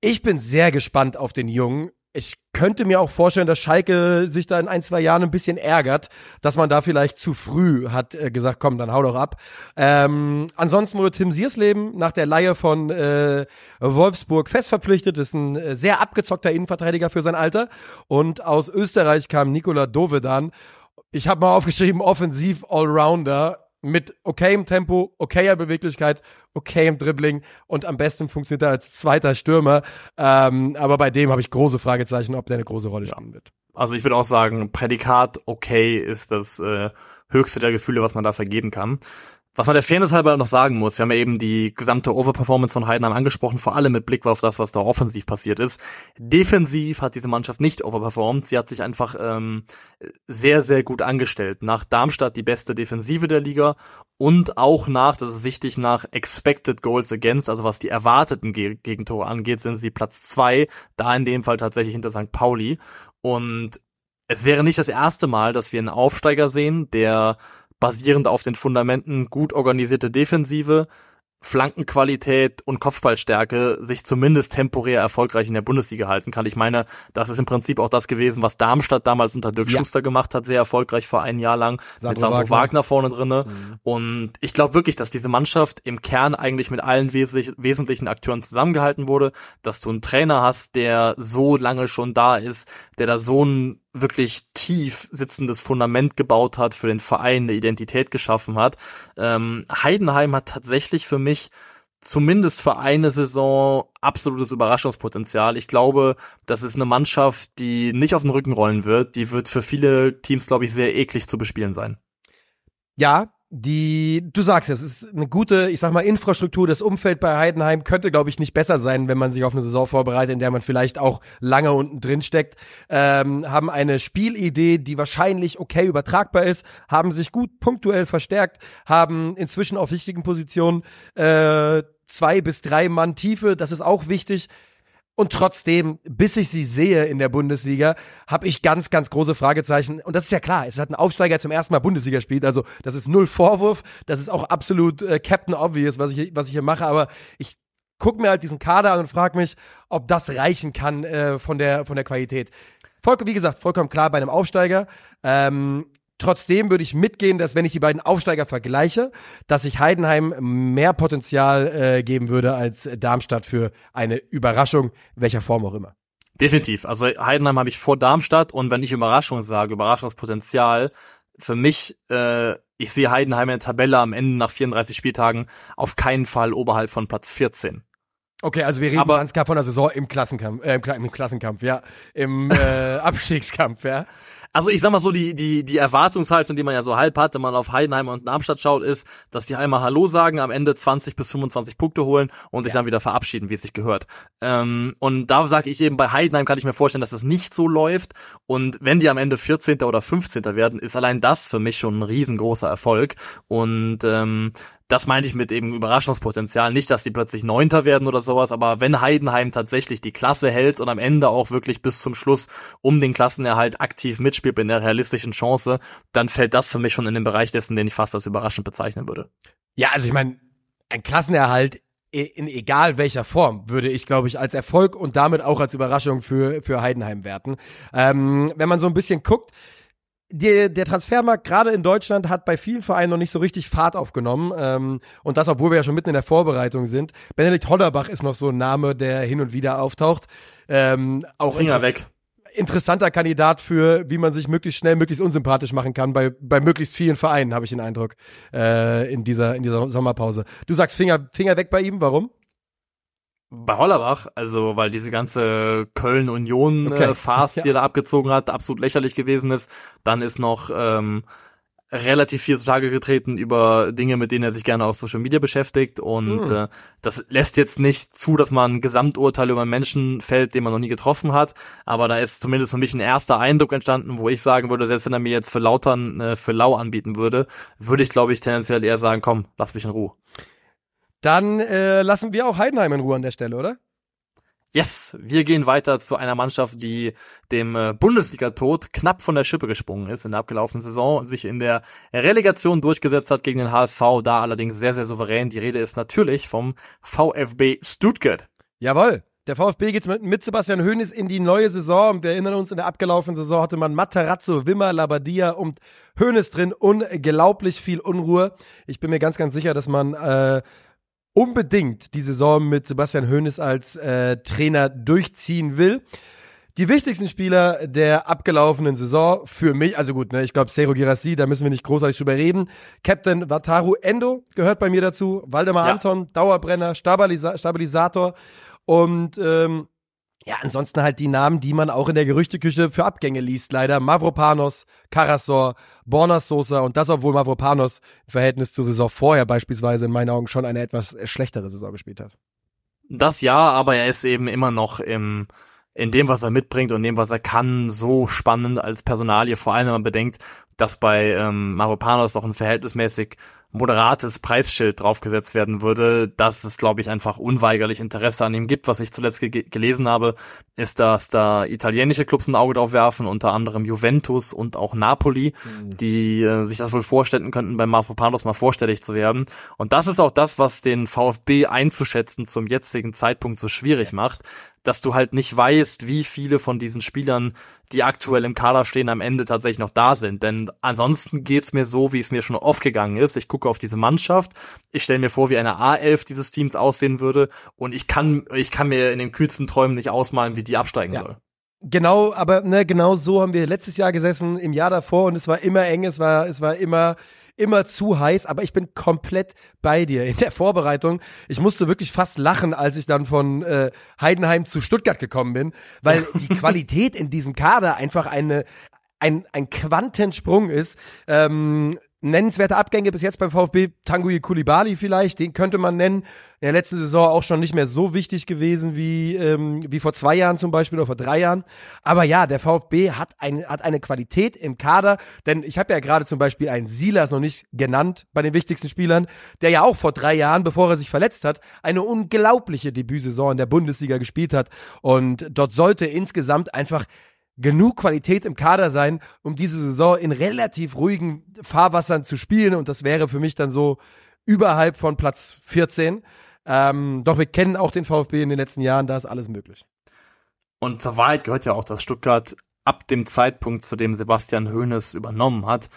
Ich bin sehr gespannt auf den Jungen ich könnte mir auch vorstellen, dass Schalke sich da in ein, zwei Jahren ein bisschen ärgert, dass man da vielleicht zu früh hat äh, gesagt, komm, dann hau doch ab. Ähm, ansonsten wurde Tim Siersleben nach der Leihe von äh, Wolfsburg fest verpflichtet, ist ein äh, sehr abgezockter Innenverteidiger für sein Alter. Und aus Österreich kam Nikola Dovedan. Ich habe mal aufgeschrieben, offensiv Allrounder mit okayem Tempo, okayer Beweglichkeit, okayem Dribbling und am besten funktioniert er als zweiter Stürmer. Ähm, aber bei dem habe ich große Fragezeichen, ob der eine große Rolle spielen wird. Also ich würde auch sagen, Prädikat okay ist das äh, höchste der Gefühle, was man da vergeben kann. Was man der Fairness halber noch sagen muss, wir haben ja eben die gesamte Overperformance von Heidenheim angesprochen, vor allem mit Blick auf das, was da offensiv passiert ist. Defensiv hat diese Mannschaft nicht overperformed, sie hat sich einfach ähm, sehr, sehr gut angestellt. Nach Darmstadt die beste Defensive der Liga und auch nach, das ist wichtig, nach Expected Goals Against, also was die erwarteten Gegentore angeht, sind sie Platz zwei, da in dem Fall tatsächlich hinter St. Pauli. Und es wäre nicht das erste Mal, dass wir einen Aufsteiger sehen, der basierend auf den Fundamenten gut organisierte Defensive, Flankenqualität und Kopfballstärke sich zumindest temporär erfolgreich in der Bundesliga halten kann. Ich meine, das ist im Prinzip auch das gewesen, was Darmstadt damals unter Dirk ja. Schuster gemacht hat, sehr erfolgreich vor ein Jahr lang Sandro mit Sandro Wagner, Wagner vorne drinne. Mhm. Und ich glaube wirklich, dass diese Mannschaft im Kern eigentlich mit allen wesentlich, wesentlichen Akteuren zusammengehalten wurde, dass du einen Trainer hast, der so lange schon da ist, der da so ein wirklich tief sitzendes Fundament gebaut hat, für den Verein eine Identität geschaffen hat. Ähm, Heidenheim hat tatsächlich für mich zumindest für eine Saison absolutes Überraschungspotenzial. Ich glaube, das ist eine Mannschaft, die nicht auf den Rücken rollen wird. Die wird für viele Teams, glaube ich, sehr eklig zu bespielen sein. Ja, die, du sagst es, ist eine gute, ich sag mal, Infrastruktur. Das Umfeld bei Heidenheim könnte, glaube ich, nicht besser sein, wenn man sich auf eine Saison vorbereitet, in der man vielleicht auch lange unten drin steckt. Ähm, haben eine Spielidee, die wahrscheinlich okay übertragbar ist, haben sich gut punktuell verstärkt, haben inzwischen auf wichtigen Positionen äh, zwei bis drei Mann Tiefe. Das ist auch wichtig. Und trotzdem, bis ich sie sehe in der Bundesliga, habe ich ganz, ganz große Fragezeichen. Und das ist ja klar, es hat ein Aufsteiger zum ersten Mal Bundesliga spielt. Also das ist null Vorwurf. Das ist auch absolut äh, Captain Obvious, was ich, was ich hier mache. Aber ich gucke mir halt diesen Kader an und frage mich, ob das reichen kann äh, von, der, von der Qualität. Voll, wie gesagt, vollkommen klar bei einem Aufsteiger. Ähm, Trotzdem würde ich mitgehen, dass wenn ich die beiden Aufsteiger vergleiche, dass ich Heidenheim mehr Potenzial äh, geben würde als Darmstadt für eine Überraschung, welcher Form auch immer. Definitiv. Also Heidenheim habe ich vor Darmstadt und wenn ich Überraschung sage, Überraschungspotenzial, für mich, äh, ich sehe Heidenheim in der Tabelle am Ende nach 34 Spieltagen auf keinen Fall oberhalb von Platz 14. Okay, also wir reden Aber, ganz klar von der Saison im Klassenkampf, äh, im Klassenkampf, ja, im äh, Abstiegskampf, ja. Also ich sag mal so, die, die, die Erwartungshaltung, die man ja so halb hat, wenn man auf Heidenheim und Darmstadt schaut, ist, dass die einmal Hallo sagen, am Ende 20 bis 25 Punkte holen und sich dann wieder verabschieden, wie es sich gehört. Ähm, und da sage ich eben, bei Heidenheim kann ich mir vorstellen, dass es das nicht so läuft. Und wenn die am Ende 14. oder 15. werden, ist allein das für mich schon ein riesengroßer Erfolg. Und ähm, das meinte ich mit eben Überraschungspotenzial. Nicht, dass die plötzlich Neunter werden oder sowas, aber wenn Heidenheim tatsächlich die Klasse hält und am Ende auch wirklich bis zum Schluss um den Klassenerhalt aktiv mitspielt in der realistischen Chance, dann fällt das für mich schon in den Bereich dessen, den ich fast als überraschend bezeichnen würde. Ja, also ich meine, ein Klassenerhalt in egal welcher Form würde ich, glaube ich, als Erfolg und damit auch als Überraschung für, für Heidenheim werten. Ähm, wenn man so ein bisschen guckt, der, der Transfermarkt gerade in Deutschland hat bei vielen Vereinen noch nicht so richtig Fahrt aufgenommen. Ähm, und das, obwohl wir ja schon mitten in der Vorbereitung sind. Benedikt Hollerbach ist noch so ein Name, der hin und wieder auftaucht. Ähm, auch Finger weg. Interessanter Kandidat für, wie man sich möglichst schnell, möglichst unsympathisch machen kann bei, bei möglichst vielen Vereinen, habe ich den Eindruck, äh, in, dieser, in dieser Sommerpause. Du sagst Finger, Finger weg bei ihm, warum? Bei Hollerbach, also weil diese ganze Köln-Union-Farce, okay. äh, die er da abgezogen hat, absolut lächerlich gewesen ist. Dann ist noch ähm, relativ viel zutage getreten über Dinge, mit denen er sich gerne auf Social Media beschäftigt. Und mhm. äh, das lässt jetzt nicht zu, dass man ein Gesamturteil über einen Menschen fällt, den man noch nie getroffen hat. Aber da ist zumindest für mich ein erster Eindruck entstanden, wo ich sagen würde, selbst wenn er mir jetzt für Lautern äh, für Lau anbieten würde, würde ich, glaube ich, tendenziell eher sagen, komm, lass mich in Ruhe. Dann äh, lassen wir auch Heidenheim in Ruhe an der Stelle, oder? Yes, wir gehen weiter zu einer Mannschaft, die dem äh, Bundesliga-Tod knapp von der Schippe gesprungen ist in der abgelaufenen Saison und sich in der Relegation durchgesetzt hat gegen den HSV, da allerdings sehr, sehr souverän. Die Rede ist natürlich vom VfB Stuttgart. Jawohl. Der VfB geht mit, mit Sebastian Hoeneß in die neue Saison. Wir erinnern uns, in der abgelaufenen Saison hatte man Matarazzo, Wimmer, Labadia und Hoeneß drin. Unglaublich viel Unruhe. Ich bin mir ganz, ganz sicher, dass man äh, unbedingt die Saison mit Sebastian Hoeneß als äh, Trainer durchziehen will. Die wichtigsten Spieler der abgelaufenen Saison für mich, also gut, ne, ich glaube, Sero Girassi, da müssen wir nicht großartig drüber reden. Captain Wataru Endo gehört bei mir dazu. Waldemar ja. Anton, Dauerbrenner, Stabilisa Stabilisator. Und ähm, ja, ansonsten halt die Namen, die man auch in der Gerüchteküche für Abgänge liest, leider. Mavropanos, Karasor, Bornas Sosa und das, obwohl Mavropanos im Verhältnis zur Saison vorher beispielsweise in meinen Augen schon eine etwas schlechtere Saison gespielt hat. Das ja, aber er ist eben immer noch im, in dem, was er mitbringt und dem, was er kann, so spannend als Personalie, vor allem wenn man bedenkt, dass bei ähm, Maropanos noch ein verhältnismäßig moderates Preisschild draufgesetzt werden würde, dass es, glaube ich, einfach unweigerlich Interesse an ihm gibt. Was ich zuletzt ge gelesen habe, ist, dass da italienische Clubs ein Auge drauf werfen, unter anderem Juventus und auch Napoli, mhm. die äh, sich das wohl vorstellen könnten, bei Mavropanos mal vorstellig zu werden. Und das ist auch das, was den VfB einzuschätzen zum jetzigen Zeitpunkt so schwierig macht, dass du halt nicht weißt, wie viele von diesen Spielern, die aktuell im Kader stehen, am Ende tatsächlich noch da sind. Denn ansonsten geht's mir so, wie es mir schon oft gegangen ist. Ich gucke auf diese Mannschaft, ich stelle mir vor, wie eine A11 dieses Teams aussehen würde und ich kann, ich kann mir in den kühlsten Träumen nicht ausmalen, wie die absteigen ja. soll. Genau, aber ne, genau so haben wir letztes Jahr gesessen, im Jahr davor und es war immer eng, es war, es war immer immer zu heiß, aber ich bin komplett bei dir in der Vorbereitung. Ich musste wirklich fast lachen, als ich dann von äh, Heidenheim zu Stuttgart gekommen bin, weil die Qualität in diesem Kader einfach eine ein, ein Quantensprung ist. Ähm, nennenswerte Abgänge bis jetzt beim VfB, Tanguy Kulibali vielleicht, den könnte man nennen. In der letzten Saison auch schon nicht mehr so wichtig gewesen wie, ähm, wie vor zwei Jahren zum Beispiel oder vor drei Jahren. Aber ja, der VfB hat, ein, hat eine Qualität im Kader, denn ich habe ja gerade zum Beispiel einen Silas noch nicht genannt bei den wichtigsten Spielern, der ja auch vor drei Jahren, bevor er sich verletzt hat, eine unglaubliche Debütsaison in der Bundesliga gespielt hat. Und dort sollte insgesamt einfach genug Qualität im Kader sein, um diese Saison in relativ ruhigen Fahrwassern zu spielen. Und das wäre für mich dann so überhalb von Platz 14. Ähm, doch wir kennen auch den VfB in den letzten Jahren, da ist alles möglich. Und zur Wahrheit gehört ja auch, dass Stuttgart ab dem Zeitpunkt, zu dem Sebastian Hoeneß übernommen hat,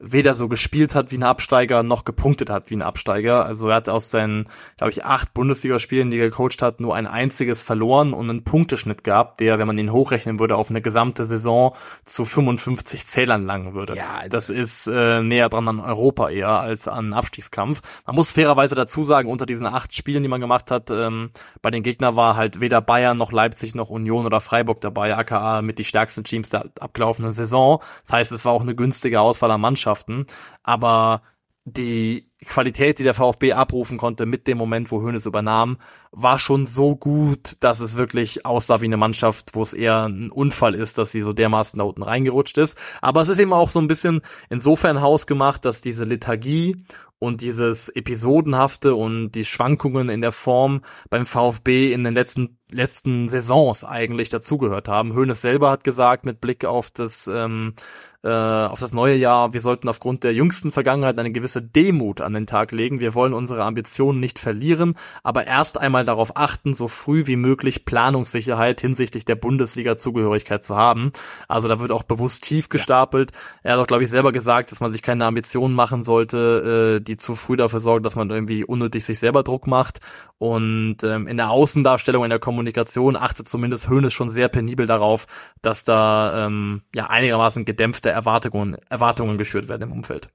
weder so gespielt hat wie ein Absteiger noch gepunktet hat wie ein Absteiger. Also er hat aus seinen, glaube ich, acht Bundesligaspielen, die er gecoacht hat, nur ein einziges verloren und einen Punkteschnitt gehabt, der, wenn man ihn hochrechnen würde, auf eine gesamte Saison zu 55 Zählern langen würde. Ja, das ist äh, näher dran an Europa eher als an Abstiegskampf. Man muss fairerweise dazu sagen, unter diesen acht Spielen, die man gemacht hat, ähm, bei den Gegnern war halt weder Bayern noch Leipzig noch Union oder Freiburg dabei, aka mit die stärksten Teams der abgelaufenen Saison. Das heißt, es war auch eine günstige Auswahl an Mannschaft Mannschaften, aber die Qualität, die der VfB abrufen konnte mit dem Moment, wo Hönes übernahm, war schon so gut, dass es wirklich aussah wie eine Mannschaft, wo es eher ein Unfall ist, dass sie so dermaßen da unten reingerutscht ist. Aber es ist eben auch so ein bisschen insofern hausgemacht, dass diese Lethargie und dieses Episodenhafte und die Schwankungen in der Form beim VfB in den letzten letzten Saisons eigentlich dazugehört haben. Hönes selber hat gesagt, mit Blick auf das ähm, äh, auf das neue Jahr, wir sollten aufgrund der jüngsten Vergangenheit eine gewisse Demut an den Tag legen. Wir wollen unsere Ambitionen nicht verlieren, aber erst einmal darauf achten, so früh wie möglich Planungssicherheit hinsichtlich der Bundesliga-Zugehörigkeit zu haben. Also da wird auch bewusst tief gestapelt. Ja. Er hat auch, glaube ich, selber gesagt, dass man sich keine Ambitionen machen sollte, äh, die zu früh dafür sorgen, dass man irgendwie unnötig sich selber Druck macht. Und ähm, in der Außendarstellung, in der Kommunikation achtet zumindest Höhnes schon sehr penibel darauf, dass da ähm, ja einigermaßen gedämpfte Erwartungen, Erwartungen geschürt werden im Umfeld.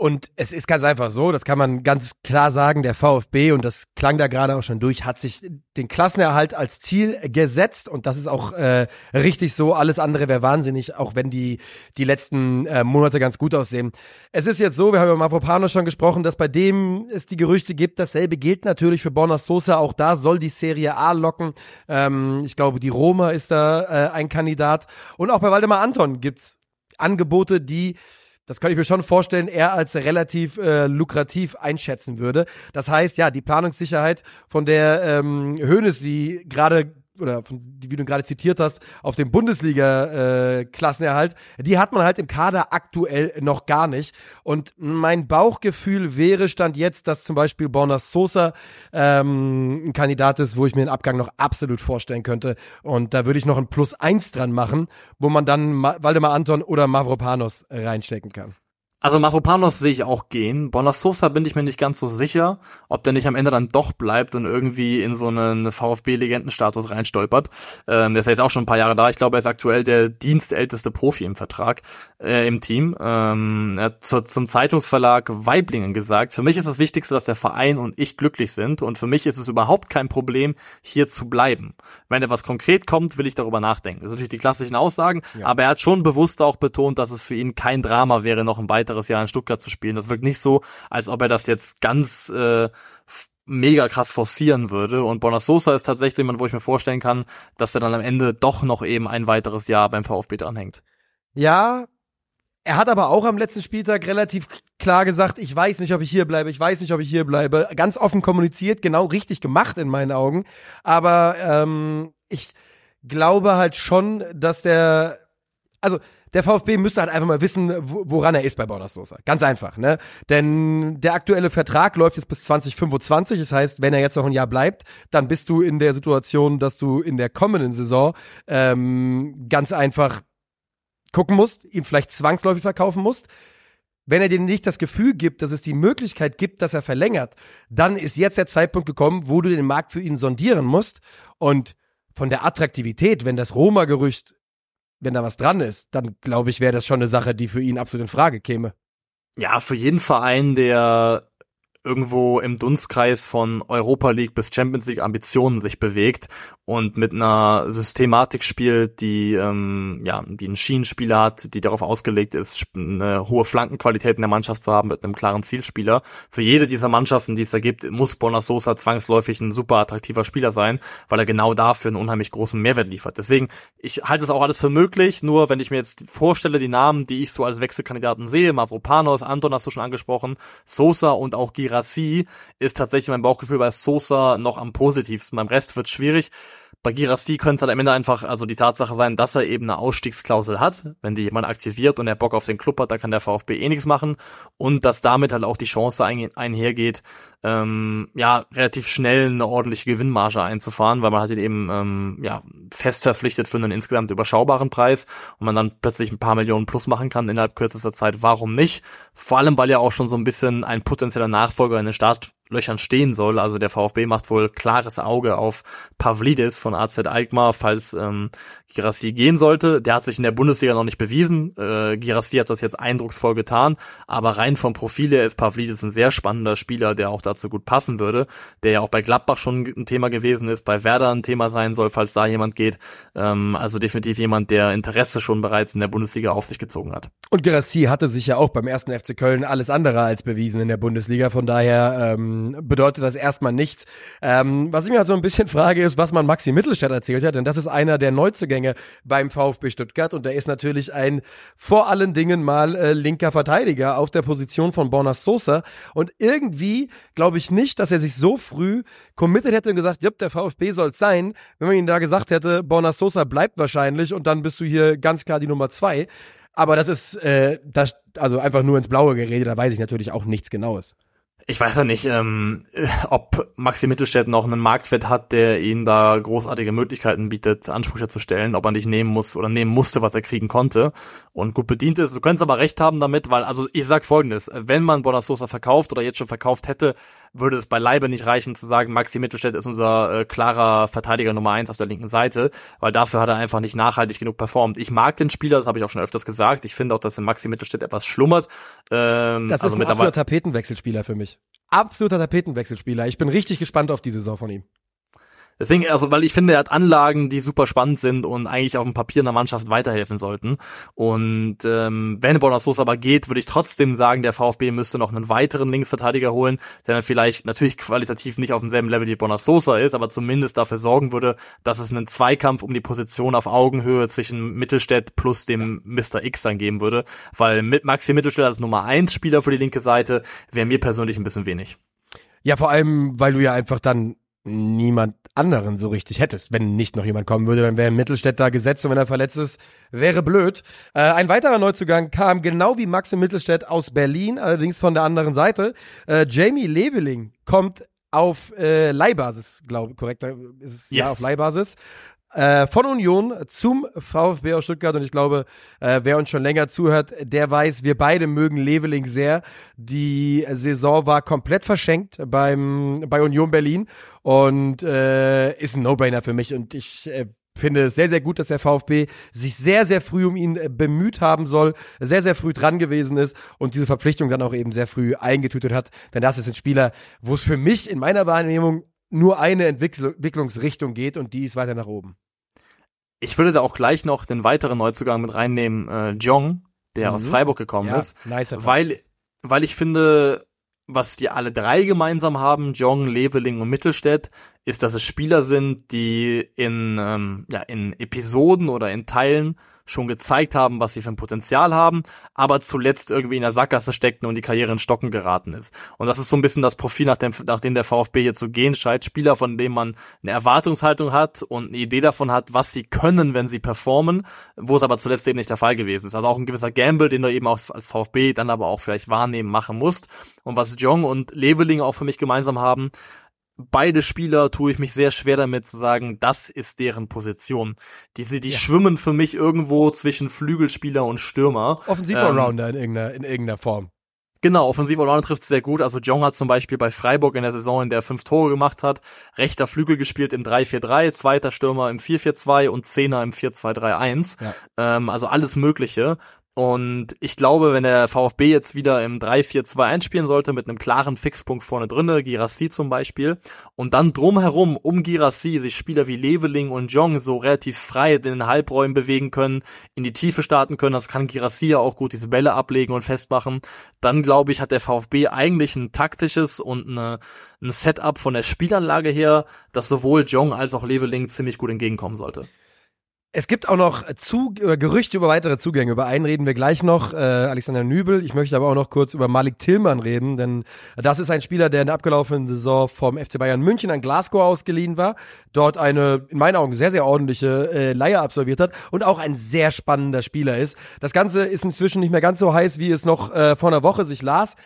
Und es ist ganz einfach so, das kann man ganz klar sagen, der VfB, und das klang da gerade auch schon durch, hat sich den Klassenerhalt als Ziel gesetzt und das ist auch äh, richtig so. Alles andere wäre wahnsinnig, auch wenn die, die letzten äh, Monate ganz gut aussehen. Es ist jetzt so, wir haben über Mavropano schon gesprochen, dass bei dem es die Gerüchte gibt, dasselbe gilt natürlich für Borna Sosa, auch da soll die Serie A locken. Ähm, ich glaube, die Roma ist da äh, ein Kandidat. Und auch bei Waldemar Anton gibt's Angebote, die das kann ich mir schon vorstellen, er als relativ äh, lukrativ einschätzen würde. Das heißt, ja, die Planungssicherheit, von der ähm, Hoeneß sie gerade oder von, wie du gerade zitiert hast, auf dem Bundesliga-Klassenerhalt, äh, die hat man halt im Kader aktuell noch gar nicht. Und mein Bauchgefühl wäre Stand jetzt, dass zum Beispiel Borna Sosa ähm, ein Kandidat ist, wo ich mir den Abgang noch absolut vorstellen könnte. Und da würde ich noch ein Plus eins dran machen, wo man dann Ma Waldemar Anton oder Mavropanos reinstecken kann. Also Mavropanos sehe ich auch gehen. Bonasosa bin ich mir nicht ganz so sicher, ob der nicht am Ende dann doch bleibt und irgendwie in so einen VfB-Legendenstatus reinstolpert. Ähm, der ist ja jetzt auch schon ein paar Jahre da. Ich glaube, er ist aktuell der dienstälteste Profi im Vertrag, äh, im Team. Ähm, er hat zu, zum Zeitungsverlag Weiblingen gesagt, für mich ist das Wichtigste, dass der Verein und ich glücklich sind und für mich ist es überhaupt kein Problem, hier zu bleiben. Wenn etwas konkret kommt, will ich darüber nachdenken. Das sind natürlich die klassischen Aussagen, ja. aber er hat schon bewusst auch betont, dass es für ihn kein Drama wäre, noch ein weiteres weiteres Jahr in Stuttgart zu spielen. Das wirkt nicht so, als ob er das jetzt ganz äh, mega krass forcieren würde. Und Bonasosa ist tatsächlich jemand, wo ich mir vorstellen kann, dass er dann am Ende doch noch eben ein weiteres Jahr beim VfB dranhängt. Ja, Er hat aber auch am letzten Spieltag relativ klar gesagt, ich weiß nicht, ob ich hier bleibe, ich weiß nicht, ob ich hier bleibe. Ganz offen kommuniziert, genau richtig gemacht in meinen Augen. Aber ähm, ich glaube halt schon, dass der, also der VfB müsste halt einfach mal wissen, woran er ist bei Bornas Sosa. Ganz einfach, ne? Denn der aktuelle Vertrag läuft jetzt bis 2025. Das heißt, wenn er jetzt noch ein Jahr bleibt, dann bist du in der Situation, dass du in der kommenden Saison ähm, ganz einfach gucken musst, ihn vielleicht zwangsläufig verkaufen musst. Wenn er dir nicht das Gefühl gibt, dass es die Möglichkeit gibt, dass er verlängert, dann ist jetzt der Zeitpunkt gekommen, wo du den Markt für ihn sondieren musst. Und von der Attraktivität, wenn das Roma-Gerücht wenn da was dran ist, dann glaube ich, wäre das schon eine Sache, die für ihn absolut in Frage käme. Ja, für jeden Verein, der irgendwo im Dunstkreis von Europa League bis Champions League Ambitionen sich bewegt und mit einer Systematik spielt, die ähm, ja, die einen Schienenspieler hat, die darauf ausgelegt ist, eine hohe Flankenqualität in der Mannschaft zu haben mit einem klaren Zielspieler. Für jede dieser Mannschaften, die es da gibt, muss Bonasosa zwangsläufig ein super attraktiver Spieler sein, weil er genau dafür einen unheimlich großen Mehrwert liefert. Deswegen, ich halte es auch alles für möglich, nur wenn ich mir jetzt vorstelle, die Namen, die ich so als Wechselkandidaten sehe, Mavropanos, Anton hast du schon angesprochen, Sosa und auch Girassi, ist tatsächlich mein Bauchgefühl bei Sosa noch am positivsten. Beim Rest wird schwierig. Bei Girassi könnte es halt am Ende einfach also die Tatsache sein, dass er eben eine Ausstiegsklausel hat. Wenn die jemand aktiviert und er Bock auf den Club hat, da kann der VfB eh nichts machen. Und dass damit halt auch die Chance ein, einhergeht, ähm, ja, relativ schnell eine ordentliche Gewinnmarge einzufahren, weil man halt eben ähm, ja, fest verpflichtet für einen insgesamt überschaubaren Preis und man dann plötzlich ein paar Millionen plus machen kann innerhalb kürzester Zeit. Warum nicht? Vor allem, weil ja auch schon so ein bisschen ein potenzieller Nachfolger in den Start Löchern stehen soll. Also der VfB macht wohl klares Auge auf Pavlidis von AZ Alkmaar, falls ähm, Girassi gehen sollte. Der hat sich in der Bundesliga noch nicht bewiesen. Äh, Girassi hat das jetzt eindrucksvoll getan, aber rein vom Profil her ist Pavlidis ein sehr spannender Spieler, der auch dazu gut passen würde, der ja auch bei Gladbach schon ein Thema gewesen ist, bei Werder ein Thema sein soll, falls da jemand geht. Ähm, also definitiv jemand, der Interesse schon bereits in der Bundesliga auf sich gezogen hat. Und Girassi hatte sich ja auch beim ersten FC Köln alles andere als bewiesen in der Bundesliga. Von daher ähm, bedeutet das erstmal nichts. Ähm, was ich mir halt so ein bisschen frage, ist, was man Maxi Mittelstadt erzählt hat, denn das ist einer der Neuzugänge beim VfB Stuttgart und der ist natürlich ein vor allen Dingen mal äh, linker Verteidiger auf der Position von Bornas Sosa und irgendwie glaube ich nicht, dass er sich so früh committed hätte und gesagt, ja, der VfB soll es sein, wenn man ihm da gesagt hätte, Bornas Sosa bleibt wahrscheinlich und dann bist du hier ganz klar die Nummer zwei. Aber das ist äh, das, also einfach nur ins Blaue geredet, da weiß ich natürlich auch nichts Genaues ich weiß ja nicht, ähm, ob Maxi Mittelstädt noch einen Marktwert hat, der ihn da großartige Möglichkeiten bietet, Ansprüche zu stellen, ob er nicht nehmen muss oder nehmen musste, was er kriegen konnte und gut bedient ist. Du könntest aber recht haben damit, weil, also ich sag folgendes, wenn man Bonasosa verkauft oder jetzt schon verkauft hätte, würde es beileibe nicht reichen zu sagen, Maxi Mittelstädt ist unser äh, klarer Verteidiger Nummer eins auf der linken Seite, weil dafür hat er einfach nicht nachhaltig genug performt. Ich mag den Spieler, das habe ich auch schon öfters gesagt. Ich finde auch, dass in Maxi Mittelstädt etwas schlummert. Ähm, das ist also ein absoluter Tapetenwechselspieler für mich. Absoluter Tapetenwechselspieler. Ich bin richtig gespannt auf die Saison von ihm. Deswegen, also, weil ich finde, er hat Anlagen, die super spannend sind und eigentlich auf dem Papier einer Mannschaft weiterhelfen sollten. Und ähm, wenn Bonasos aber geht, würde ich trotzdem sagen, der VfB müsste noch einen weiteren Linksverteidiger holen, der dann vielleicht natürlich qualitativ nicht auf demselben Level wie Bonasosa ist, aber zumindest dafür sorgen würde, dass es einen Zweikampf um die Position auf Augenhöhe zwischen Mittelstädt plus dem Mr. X dann geben würde. Weil mit Maxi Mittelstädt als Nummer eins Spieler für die linke Seite wäre mir persönlich ein bisschen wenig. Ja, vor allem, weil du ja einfach dann niemand anderen so richtig hättest. Wenn nicht noch jemand kommen würde, dann wäre Mittelstädt da gesetzt und wenn er verletzt ist, wäre blöd. Äh, ein weiterer Neuzugang kam genau wie Max Mittelstädt aus Berlin, allerdings von der anderen Seite. Äh, Jamie Leveling kommt auf äh, Leihbasis, glaube ich, korrekt, ist es yes. ja auf Leihbasis äh, von Union zum VfB aus Stuttgart und ich glaube, äh, wer uns schon länger zuhört, der weiß, wir beide mögen Leveling sehr. Die Saison war komplett verschenkt beim bei Union Berlin und äh, ist ein No-Brainer für mich und ich äh, finde es sehr, sehr gut, dass der VfB sich sehr, sehr früh um ihn äh, bemüht haben soll, sehr, sehr früh dran gewesen ist und diese Verpflichtung dann auch eben sehr früh eingetütet hat. Denn das ist ein Spieler, wo es für mich in meiner Wahrnehmung nur eine Entwicklungsrichtung geht und die ist weiter nach oben. Ich würde da auch gleich noch den weiteren Neuzugang mit reinnehmen, äh, Jong, der mhm. aus Freiburg gekommen ja, ist, nice weil weil ich finde, was die alle drei gemeinsam haben, Jong, Leveling und Mittelstädt, ist, dass es Spieler sind, die in, ähm, ja, in Episoden oder in Teilen schon gezeigt haben, was sie für ein Potenzial haben, aber zuletzt irgendwie in der Sackgasse steckten und die Karriere in Stocken geraten ist. Und das ist so ein bisschen das Profil, nach dem, nach dem der VfB jetzt so gehen scheint. Spieler, von denen man eine Erwartungshaltung hat und eine Idee davon hat, was sie können, wenn sie performen, wo es aber zuletzt eben nicht der Fall gewesen ist. Also auch ein gewisser Gamble, den du eben auch als VfB dann aber auch vielleicht wahrnehmen machen musst. Und was Jong und Leveling auch für mich gemeinsam haben, beide Spieler tue ich mich sehr schwer damit zu sagen, das ist deren Position. Die, die ja. schwimmen für mich irgendwo zwischen Flügelspieler und Stürmer. Offensiv-Allrounder ähm, in, irgendeiner, in irgendeiner Form. Genau, offensiv Allrounder trifft sehr gut. Also Jong hat zum Beispiel bei Freiburg in der Saison, in der fünf Tore gemacht hat, rechter Flügel gespielt im 3-4-3, zweiter Stürmer im 4-4-2 und Zehner im 4-2-3-1. Ja. Ähm, also alles Mögliche. Und ich glaube, wenn der VfB jetzt wieder im 3-4-2 spielen sollte, mit einem klaren Fixpunkt vorne drinne, Girassi zum Beispiel, und dann drumherum um Girassi sich Spieler wie Leveling und Jong so relativ frei in den Halbräumen bewegen können, in die Tiefe starten können, das kann Girassi ja auch gut diese Bälle ablegen und festmachen, dann glaube ich, hat der VfB eigentlich ein taktisches und eine, ein Setup von der Spielanlage her, das sowohl Jong als auch Leveling ziemlich gut entgegenkommen sollte. Es gibt auch noch zu, äh, Gerüchte über weitere Zugänge. Über einen reden wir gleich noch, äh, Alexander Nübel. Ich möchte aber auch noch kurz über Malik Tillmann reden, denn das ist ein Spieler, der in der abgelaufenen Saison vom FC Bayern München an Glasgow ausgeliehen war, dort eine, in meinen Augen, sehr, sehr ordentliche äh, Leihe absolviert hat und auch ein sehr spannender Spieler ist. Das Ganze ist inzwischen nicht mehr ganz so heiß, wie es noch äh, vor einer Woche sich las.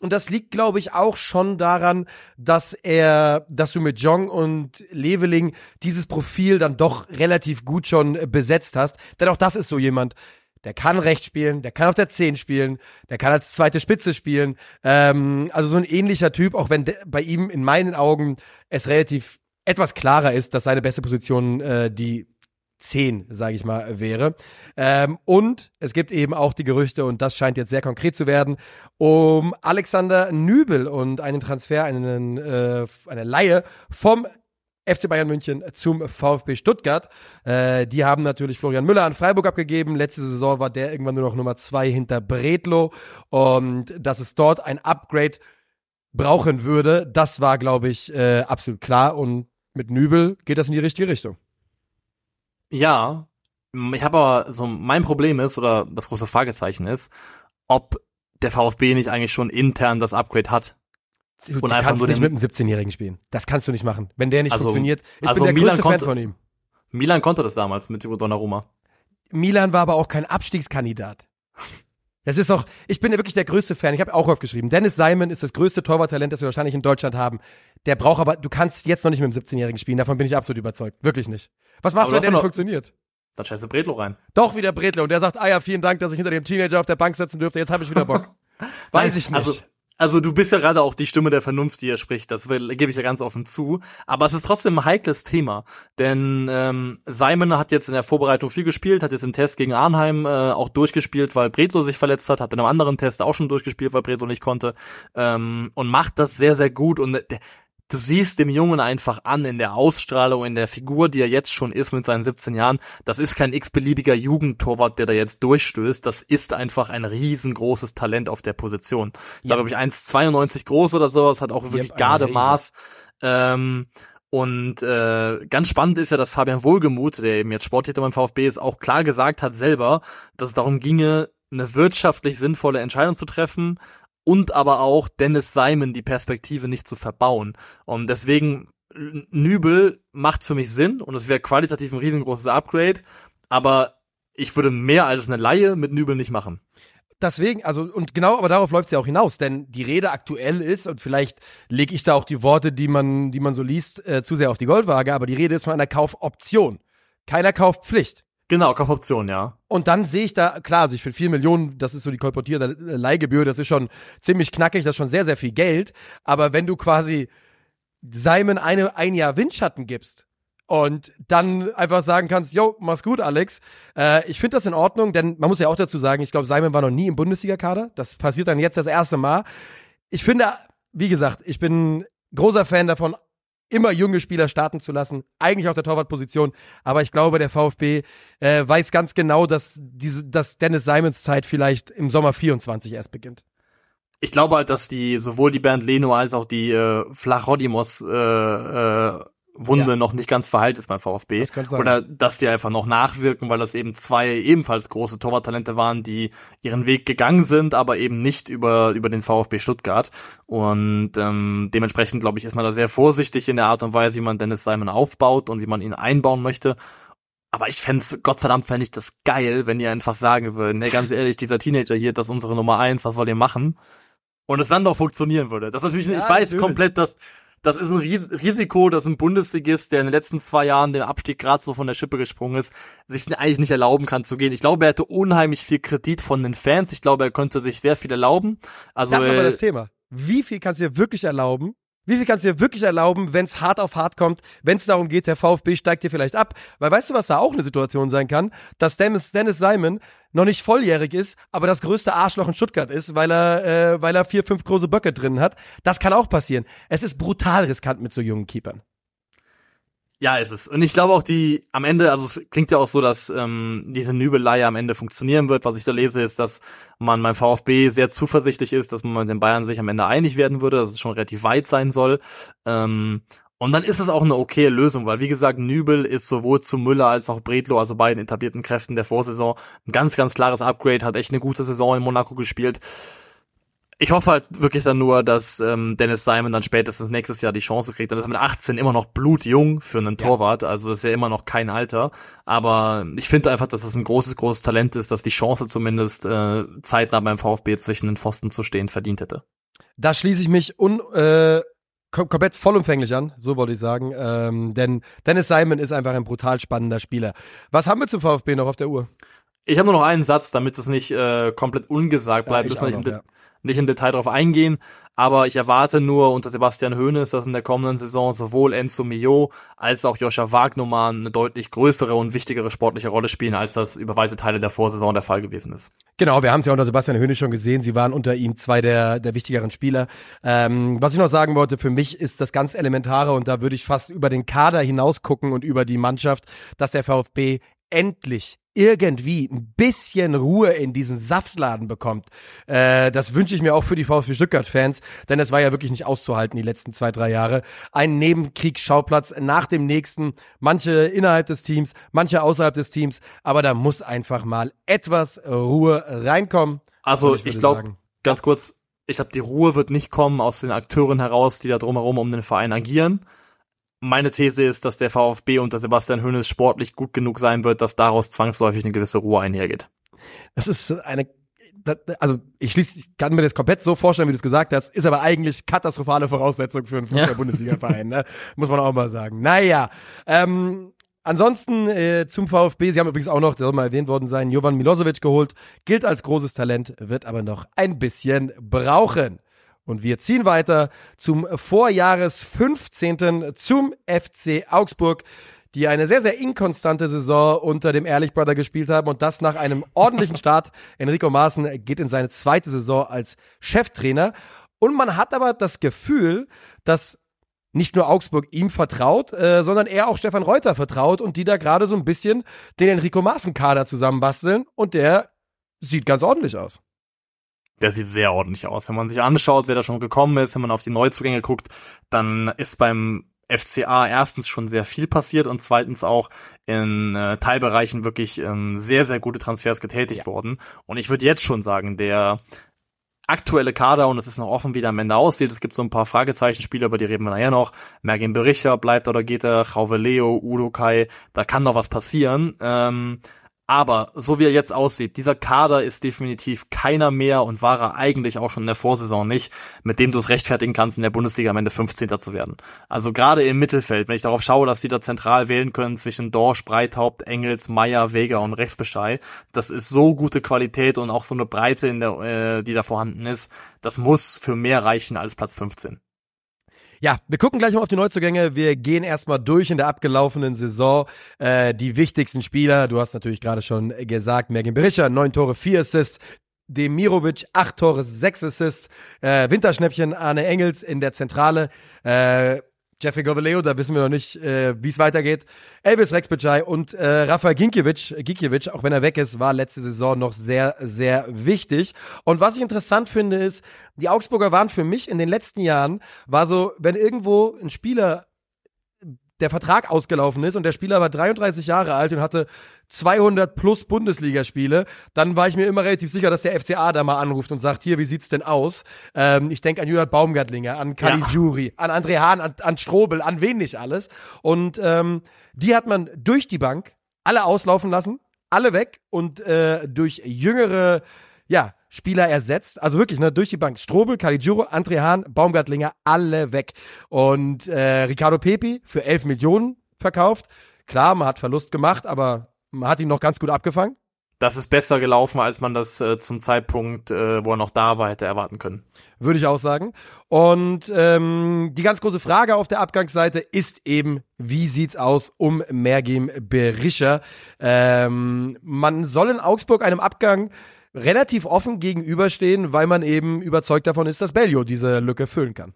Und das liegt, glaube ich, auch schon daran, dass er, dass du mit Jong und Leveling dieses Profil dann doch relativ gut schon besetzt hast. Denn auch das ist so jemand, der kann rechts spielen, der kann auf der 10 spielen, der kann als zweite Spitze spielen. Ähm, also so ein ähnlicher Typ, auch wenn bei ihm in meinen Augen es relativ etwas klarer ist, dass seine beste Position äh, die 10, sage ich mal, wäre. Ähm, und es gibt eben auch die Gerüchte, und das scheint jetzt sehr konkret zu werden, um Alexander Nübel und einen Transfer, einen, äh, eine Laie vom FC Bayern München zum VfB Stuttgart. Äh, die haben natürlich Florian Müller an Freiburg abgegeben. Letzte Saison war der irgendwann nur noch Nummer zwei hinter Bredlo. Und dass es dort ein Upgrade brauchen würde, das war, glaube ich, äh, absolut klar. Und mit Nübel geht das in die richtige Richtung. Ja, ich habe aber so mein Problem ist oder das große Fragezeichen ist, ob der VfB nicht eigentlich schon intern das Upgrade hat. Du, und du kannst nicht mit einem 17-Jährigen spielen. Das kannst du nicht machen. Wenn der nicht also, funktioniert. Ich also bin der Milan größte konnte, Fan von ihm. Milan konnte das damals mit Donnarumma. Milan war aber auch kein Abstiegskandidat. Das ist doch, ich bin ja wirklich der größte Fan. Ich habe auch aufgeschrieben. Dennis Simon ist das größte Torwarttalent, das wir wahrscheinlich in Deutschland haben. Der braucht aber, du kannst jetzt noch nicht mit dem 17-Jährigen spielen. Davon bin ich absolut überzeugt. Wirklich nicht. Was machst aber du, wenn der nicht funktioniert? Dann scheiße Bredlo rein. Doch wieder Bredlo. Und der sagt, ah ja, vielen Dank, dass ich hinter dem Teenager auf der Bank sitzen dürfte. Jetzt habe ich wieder Bock. Weiß ich nicht. Also, also du bist ja gerade auch die Stimme der Vernunft, die er spricht, das gebe ich ja ganz offen zu. Aber es ist trotzdem ein heikles Thema, denn ähm, Simon hat jetzt in der Vorbereitung viel gespielt, hat jetzt im Test gegen Arnheim äh, auch durchgespielt, weil Bredlo sich verletzt hat, hat in einem anderen Test auch schon durchgespielt, weil Bredlo nicht konnte ähm, und macht das sehr, sehr gut. Und der, du siehst dem Jungen einfach an in der Ausstrahlung, in der Figur, die er jetzt schon ist mit seinen 17 Jahren, das ist kein x-beliebiger Jugendtorwart, der da jetzt durchstößt, das ist einfach ein riesengroßes Talent auf der Position. Ja. glaube ich 1,92 groß oder sowas, hat auch wirklich Gardemaß. Ähm, und äh, ganz spannend ist ja, dass Fabian Wohlgemuth, der eben jetzt Sporttäter beim VfB ist, auch klar gesagt hat selber, dass es darum ginge, eine wirtschaftlich sinnvolle Entscheidung zu treffen und aber auch Dennis Simon die Perspektive nicht zu verbauen. Und deswegen Nübel macht für mich Sinn und es wäre qualitativ ein riesengroßes Upgrade, aber ich würde mehr als eine Laie mit Nübel nicht machen. Deswegen, also, und genau, aber darauf läuft es ja auch hinaus, denn die Rede aktuell ist, und vielleicht lege ich da auch die Worte, die man, die man so liest, äh, zu sehr auf die Goldwaage, aber die Rede ist von einer Kaufoption. Keiner Kaufpflicht. Genau, Kaufoption, ja. Und dann sehe ich da, klar, also für vier Millionen, das ist so die kolportierte Leihgebühr, das ist schon ziemlich knackig, das ist schon sehr, sehr viel Geld. Aber wenn du quasi Simon eine, ein Jahr Windschatten gibst und dann einfach sagen kannst, yo, mach's gut, Alex. Äh, ich finde das in Ordnung, denn man muss ja auch dazu sagen, ich glaube, Simon war noch nie im Bundesliga-Kader. Das passiert dann jetzt das erste Mal. Ich finde, wie gesagt, ich bin großer Fan davon, immer junge Spieler starten zu lassen, eigentlich auf der Torwartposition. Aber ich glaube, der VfB äh, weiß ganz genau, dass, diese, dass Dennis Simons Zeit vielleicht im Sommer 24 erst beginnt. Ich glaube halt, dass die sowohl die Bernd Leno als auch die äh, Flachodimos äh, äh, Wunde Ja. noch nicht ganz verheilt ist beim VfB. Das. Oder dass die einfach noch nachwirken, weil das eben zwei ebenfalls große Torwarttalente waren, die ihren Weg gegangen sind, aber eben nicht über, über den VfB Stuttgart. Und ähm, dementsprechend, glaube ich, ist man da sehr vorsichtig in der Art und Weise, wie man Dennis Simon aufbaut und wie man ihn einbauen möchte. Aber ich fände Gottverdammt fände ich das geil, wenn die einfach sagen würden, hey, ganz ehrlich, dieser Teenager hier, das ist unsere Nummer eins, was wollt ihr machen? Und es dann doch funktionieren würde. Das ist natürlich, Ja, ich weiß natürlich. komplett, dass das ist ein Ris Risiko, dass ein Bundesligist, der in den letzten zwei Jahren dem Abstieg gerade so von der Schippe gesprungen ist, sich eigentlich nicht erlauben kann zu gehen. Ich glaube, er hätte unheimlich viel Kredit von den Fans. Ich glaube, er könnte sich sehr viel erlauben. Also das ist aber äh, das Thema. Wie viel kannst du dir wirklich erlauben? Wie viel kannst du dir wirklich erlauben, wenn es hart auf hart kommt, wenn es darum geht, der VfB steigt dir vielleicht ab? Weil weißt du, was da auch eine Situation sein kann? Dass Dennis, Dennis Simon noch nicht volljährig ist, aber das größte Arschloch in Stuttgart ist, weil er, äh, weil er vier, fünf große Böcke drin hat. Das kann auch passieren. Es ist brutal riskant mit so jungen Keepern. Ja, ist es. Und ich glaube auch die am Ende, also es klingt ja auch so, dass ähm, diese Nübelei am Ende funktionieren wird. Was ich da lese, ist, dass man beim VfB sehr zuversichtlich ist, dass man mit den Bayern sich am Ende einig werden würde, dass es schon relativ weit sein soll. Ähm, und dann ist es auch eine okaye Lösung, weil wie gesagt, Nübel ist sowohl zu Müller als auch Bredlo, also beiden etablierten Kräften der Vorsaison, ein ganz, ganz klares Upgrade, hat echt eine gute Saison in Monaco gespielt. Ich hoffe halt wirklich dann nur, dass ähm, Dennis Simon dann spätestens nächstes Jahr die Chance kriegt. Dann ist er mit 18 immer noch blutjung für einen Ja. Torwart. Also das ist ja immer noch kein Alter. Aber ich finde einfach, dass es ein großes, großes Talent ist, dass die Chance zumindest äh, zeitnah beim VfB zwischen den Pfosten zu stehen verdient hätte. Da schließe ich mich un, äh, kom komplett vollumfänglich an, so wollte ich sagen. Ähm, denn Dennis Simon ist einfach ein brutal spannender Spieler. Was haben wir zum VfB noch auf der Uhr? Ich habe nur noch einen Satz, damit es nicht äh, komplett ungesagt bleibt. müssen wir auch nicht, im noch, De- nicht im Detail drauf eingehen. Aber ich erwarte nur unter Sebastian Hoeneß, dass in der kommenden Saison sowohl Enzo Mio als auch Joscha Wagnumann eine deutlich größere und wichtigere sportliche Rolle spielen, als das über weite Teile der Vorsaison der Fall gewesen ist. Genau, wir haben es ja unter Sebastian Höhne schon gesehen. Sie waren unter ihm zwei der, der wichtigeren Spieler. Ähm, was ich noch sagen wollte, für mich ist das ganz Elementare und da würde ich fast über den Kader hinaus gucken und über die Mannschaft, dass der VfB endlich irgendwie ein bisschen Ruhe in diesen Saftladen bekommt. Äh, das wünsche ich mir auch für die VfB Stuttgart-Fans, denn es war ja wirklich nicht auszuhalten die letzten zwei, drei Jahre. Ein Nebenkriegsschauplatz nach dem nächsten, manche innerhalb des Teams, manche außerhalb des Teams, aber da muss einfach mal etwas Ruhe reinkommen. Also ich, würde glaube, ganz kurz, ich glaube, die Ruhe wird nicht kommen aus den Akteuren heraus, die da drumherum um den Verein agieren. Meine These ist, dass der VfB unter Sebastian Hoeneß sportlich gut genug sein wird, dass daraus zwangsläufig eine gewisse Ruhe einhergeht. Das ist eine, also ich schließe, ich kann mir das komplett so vorstellen, wie du es gesagt hast, ist aber eigentlich katastrophale Voraussetzung für einen. Fußball-Bundesliga-Verein, ne? muss man auch mal sagen. Naja, ähm, Ansonsten äh, zum VfB, sie haben übrigens auch noch, der soll mal erwähnt worden sein, Jovan Milosevic geholt, gilt als großes Talent, wird aber noch ein bisschen brauchen. Und wir ziehen weiter zum Vorjahres 15. zum FC Augsburg, die eine sehr, sehr inkonstante Saison unter dem Ehrlich Brother gespielt haben und das nach einem ordentlichen Start. Enrico Maaßen geht in seine zweite Saison als Cheftrainer. Und man hat aber das Gefühl, dass nicht nur Augsburg ihm vertraut, äh, sondern er auch Stefan Reuter vertraut und die da gerade so ein bisschen den Enrico Maaßen-Kader zusammenbasteln und der sieht ganz ordentlich aus. Der sieht sehr ordentlich aus. Wenn man sich anschaut, wer da schon gekommen ist, wenn man auf die Neuzugänge guckt, dann ist beim FCA erstens schon sehr viel passiert und zweitens auch in äh, Teilbereichen wirklich ähm, sehr, sehr gute Transfers getätigt worden. Und ich würde jetzt schon sagen, der aktuelle Kader, und es ist noch offen, wie der am Ende aussieht. Es gibt so ein paar Fragezeichenspieler, über die reden wir nachher noch. Mergin Berichter bleibt oder geht er, Rauve Leo, Udo Kai, da kann noch was passieren. Ähm, aber so wie er jetzt aussieht, dieser Kader ist definitiv keiner mehr und war er eigentlich auch schon in der Vorsaison nicht, mit dem du es rechtfertigen kannst, in der Bundesliga am Ende 15. zu werden. Also gerade im Mittelfeld, wenn ich darauf schaue, dass die da zentral wählen können zwischen Dorsch, Breithaupt, Engels, Meier, Vega und Rechtsbeschei, das ist so gute Qualität und auch so eine Breite, in der, äh, die da vorhanden ist, das muss für mehr reichen als Platz 15. Ja, wir gucken gleich mal auf die Neuzugänge. Wir gehen erstmal durch in der abgelaufenen Saison. Äh, die wichtigsten Spieler, du hast natürlich gerade schon gesagt, Mergin Berischer, neun Tore, vier Assists. Demirovic, acht Tore, sechs Assists. Äh, Winterschnäppchen, Arne Engels in der Zentrale. Äh, Jeffrey Govaleo, da wissen wir noch nicht, äh, wie es weitergeht. Elvis Rexbejai und äh, Rafael Ginkiewicz, Ginkiewicz, auch wenn er weg ist, war letzte Saison noch sehr, sehr wichtig. Und was ich interessant finde, ist, die Augsburger waren für mich in den letzten Jahren, war so, wenn irgendwo ein Spieler der Vertrag ausgelaufen ist und der Spieler war 33 Jahre alt und hatte 200 plus Bundesligaspiele, dann war ich mir immer relativ sicher, dass der FCA da mal anruft und sagt, hier, wie sieht's denn aus? Ähm, ich denke an Jürgen Baumgartlinger, an Caligiuri, ja. an André Hahn, an, an Strobel, an wen nicht alles. Und ähm, die hat man durch die Bank alle auslaufen lassen, alle weg und äh, durch jüngere, ja, Spieler ersetzt. Also wirklich, ne, durch die Bank. Strobel, Caligiuro, André Hahn, Baumgartlinger, alle weg. Und äh, Ricardo Pepi für 11 Millionen verkauft. Klar, man hat Verlust gemacht, aber man hat ihn noch ganz gut abgefangen. Das ist besser gelaufen, als man das äh, zum Zeitpunkt, äh, wo er noch da war, hätte erwarten können. Würde ich auch sagen. Und ähm, die ganz große Frage auf der Abgangsseite ist eben, wie sieht's aus um Mergim Berischer? Ähm, man soll in Augsburg einem Abgang relativ offen gegenüberstehen, weil man eben überzeugt davon ist, dass Bellio diese Lücke füllen kann.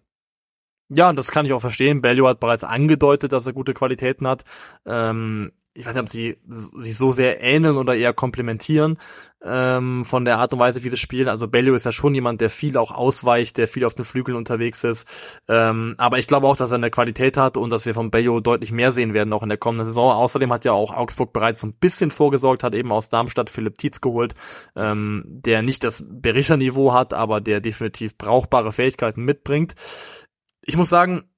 Ja, das kann ich auch verstehen. Bellio hat bereits angedeutet, dass er gute Qualitäten hat. Ähm, ich weiß nicht, ob sie sich so sehr ähneln oder eher komplementieren ähm, von der Art und Weise, wie sie spielen. Also Bellio ist ja schon jemand, der viel auch ausweicht, der viel auf den Flügeln unterwegs ist. Ähm, aber ich glaube auch, dass er eine Qualität hat und dass wir von Bellio deutlich mehr sehen werden, auch in der kommenden Saison. Außerdem hat ja auch Augsburg bereits so ein bisschen vorgesorgt, hat eben aus Darmstadt Philipp Tietz geholt, ähm, der nicht das Berischer-Niveau hat, aber der definitiv brauchbare Fähigkeiten mitbringt. Ich muss sagen,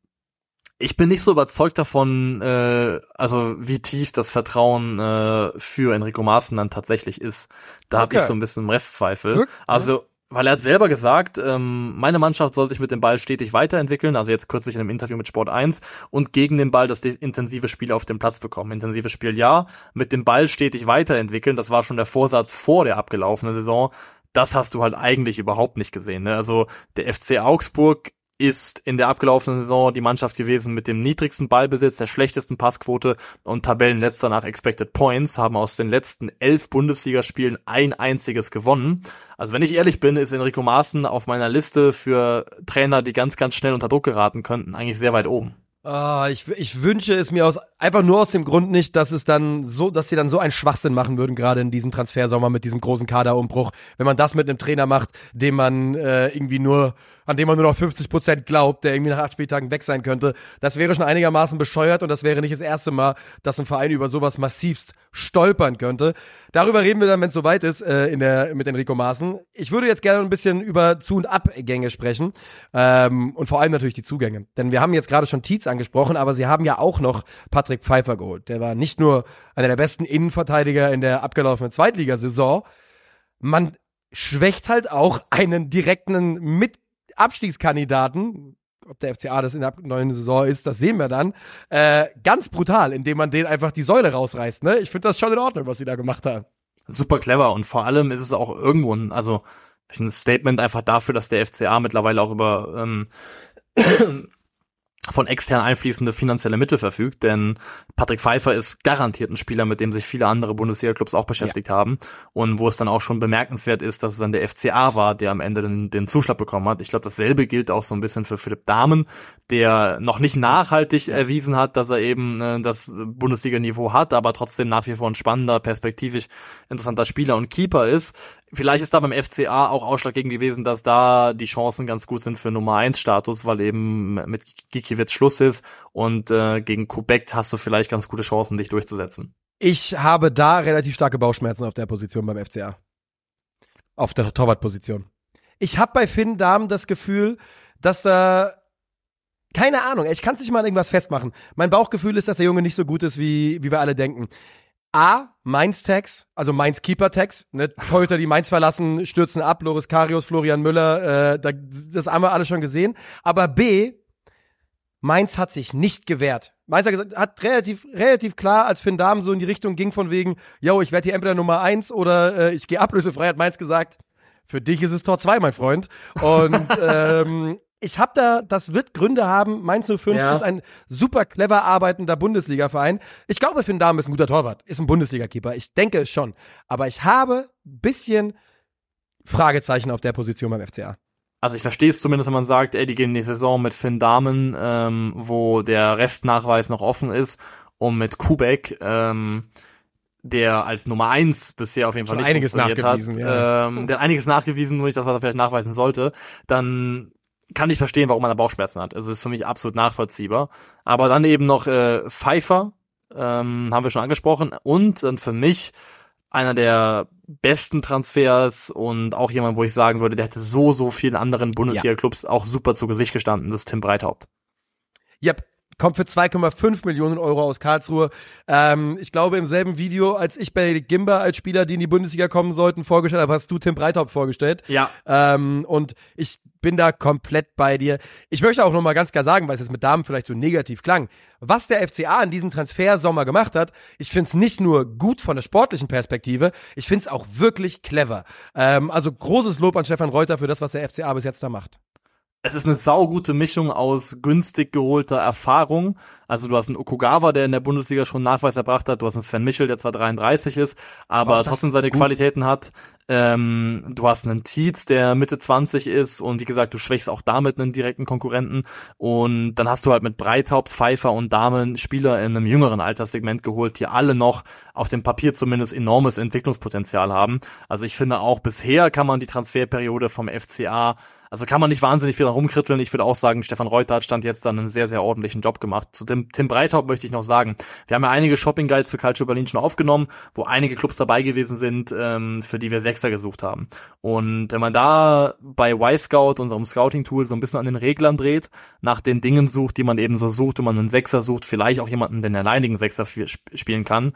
ich bin nicht so überzeugt davon, äh, also wie tief das Vertrauen äh, für Enrico Maaßen dann tatsächlich ist. Da okay. habe ich so ein bisschen Restzweifel. Wirklich? Also weil er hat selber gesagt, ähm, meine Mannschaft soll sich mit dem Ball stetig weiterentwickeln, also jetzt kürzlich in einem Interview mit Sport 1 und gegen den Ball das intensive Spiel auf dem Platz bekommen. Intensives Spiel ja, mit dem Ball stetig weiterentwickeln, das war schon der Vorsatz vor der abgelaufenen Saison. Das hast du halt eigentlich überhaupt nicht gesehen. Ne? Also der FC Augsburg ist in der abgelaufenen Saison die Mannschaft gewesen mit dem niedrigsten Ballbesitz, der schlechtesten Passquote und Tabellenletzter nach Expected Points, haben aus den letzten elf Bundesligaspielen ein einziges gewonnen. Also wenn ich ehrlich bin, ist Enrico Maaßen auf meiner Liste für Trainer, die ganz, ganz schnell unter Druck geraten könnten, eigentlich sehr weit oben. Oh, ich, ich wünsche es mir aus einfach nur aus dem Grund nicht, dass es dann so, dass sie dann so einen Schwachsinn machen würden, gerade in diesem Transfersommer mit diesem großen Kaderumbruch, wenn man das mit einem Trainer macht, dem man äh, irgendwie nur an dem man nur noch 50 Prozent glaubt, der irgendwie nach acht Spieltagen weg sein könnte. Das wäre schon einigermaßen bescheuert und das wäre nicht das erste Mal, dass ein Verein über sowas massivst stolpern könnte. Darüber reden wir dann, wenn es soweit ist, äh, in der, mit Enrico Maaßen. Ich würde jetzt gerne ein bisschen über Zu- und Abgänge sprechen ähm, und vor allem natürlich die Zugänge. Denn wir haben jetzt gerade schon Tietz angesprochen, aber sie haben ja auch noch Patrick Pfeiffer geholt. Der war nicht nur einer der besten Innenverteidiger in der abgelaufenen Zweitligasaison, man schwächt halt auch einen direkten Mit Abstiegskandidaten, ob der FCA das in der neuen Saison ist, das sehen wir dann, äh, ganz brutal, indem man den einfach die Säule rausreißt. Ne? Ich finde das schon in Ordnung, was sie da gemacht haben. Super clever und vor allem ist es auch irgendwo ein, also ein Statement einfach dafür, dass der FCA mittlerweile auch über ähm, von extern einfließende finanzielle Mittel verfügt, denn Patrick Pfeiffer ist garantiert ein Spieler, mit dem sich viele andere Bundesliga-Clubs auch beschäftigt ja. haben und wo es dann auch schon bemerkenswert ist, dass es dann der FCA war, der am Ende den, den Zuschlag bekommen hat. Ich glaube, dasselbe gilt auch so ein bisschen für Philipp Dahmen, der noch nicht nachhaltig erwiesen hat, dass er eben äh, das Bundesliga-Niveau hat, aber trotzdem nach wie vor ein spannender, perspektivisch interessanter Spieler und Keeper ist. Vielleicht ist da beim FCA auch ausschlaggebend gewesen, dass da die Chancen ganz gut sind für Nummer 1 Status, weil eben mit Gikiewicz Schluss ist und äh, gegen Kubek hast du vielleicht ganz gute Chancen, dich durchzusetzen. Ich habe da relativ starke Bauchschmerzen auf der Position beim FCA. Auf der Torwartposition. Ich habe bei Finn Dahm das Gefühl, dass da keine Ahnung, ich kann es nicht mal an irgendwas festmachen. Mein Bauchgefühl ist, dass der Junge nicht so gut ist, wie, wie wir alle denken. A, Mainz Tags, also Mainz Keeper Tags, ne, Torhüter, die Mainz verlassen, stürzen ab, Loris Karius, Florian Müller, äh, da, das haben wir alle schon gesehen. Aber B, Mainz hat sich nicht gewehrt. Mainz hat, gesagt, hat relativ, relativ klar, als Finn Dahm so in die Richtung ging von wegen, yo, ich werde hier entweder Nummer eins oder äh, ich gehe ablösefrei, hat Mainz gesagt, für dich ist es Tor zwei, mein Freund. Und ähm, ich habe da, das wird Gründe haben. Mainz 05 ja. ist ein super clever arbeitender Bundesliga-Verein. Ich glaube, Finn Dahm ist ein guter Torwart, ist ein Bundesliga-Keeper. Ich denke es schon. Aber ich habe ein bisschen Fragezeichen auf der Position beim FCA. Also ich verstehe es zumindest, wenn man sagt, ey, die gehen in die Saison mit Finn Dahmen, ähm, wo der Restnachweis noch offen ist, und mit Kubek, ähm, der als Nummer eins bisher auf jeden Fall Schon nicht einiges funktioniert nachgewiesen, hat, ja. ähm, der hat einiges nachgewiesen, nur nicht das, was er vielleicht nachweisen sollte, dann kann ich verstehen, warum man da Bauchschmerzen hat. Also ist für mich absolut nachvollziehbar. Aber dann eben noch äh, Pfeiffer, ähm, haben wir schon angesprochen. Und dann für mich einer der besten Transfers und auch jemand, wo ich sagen würde, der hätte so, so vielen anderen Bundesliga-Clubs auch super zu Gesicht gestanden, das ist Tim Breithaupt. Yep, kommt für 2,5 Millionen Euro aus Karlsruhe. Ähm, ich glaube, im selben Video, als ich Benedikt Gimber als Spieler, die in die Bundesliga kommen sollten, vorgestellt habe, hast du Tim Breithaupt vorgestellt. Ja. Ähm, und ich bin da komplett bei dir. Ich möchte auch nochmal ganz klar sagen, weil es jetzt mit Damen vielleicht so negativ klang, was der FCA in diesem Transfersommer gemacht hat, ich finde es nicht nur gut von der sportlichen Perspektive, ich finde es auch wirklich clever. Ähm, also großes Lob an Stefan Reuter für das, was der FCA bis jetzt da macht es ist eine saugute Mischung aus günstig geholter Erfahrung. Also du hast einen Okugawa, der in der Bundesliga schon Nachweis erbracht hat. Du hast einen Sven Michel, der zwar 33 ist, aber trotzdem seine gut. Qualitäten hat. Ähm, du hast einen Tietz, der Mitte 20 ist und wie gesagt, du schwächst auch damit einen direkten Konkurrenten. Und dann hast du halt mit Breithaupt, Pfeiffer und Damen Spieler in einem jüngeren Alterssegment geholt, die alle noch auf dem Papier zumindest enormes Entwicklungspotenzial haben. Also ich finde auch bisher kann man die Transferperiode vom FCA also kann man nicht wahnsinnig viel rumkritteln. Ich würde auch sagen, Stefan Reuter hat stand jetzt dann einen sehr, sehr ordentlichen Job gemacht. Zu dem Tim Breithaupt möchte ich noch sagen, wir haben ja einige Shopping Guides für Calcio Berlin schon aufgenommen, wo einige Clubs dabei gewesen sind, ähm, für die wir Sechser gesucht haben. Und wenn man da bei Y-Scout, unserem Scouting-Tool, so ein bisschen an den Reglern dreht, nach den Dingen sucht, die man eben so sucht, wenn man einen Sechser sucht, vielleicht auch jemanden, den alleinigen Sechser spielen kann,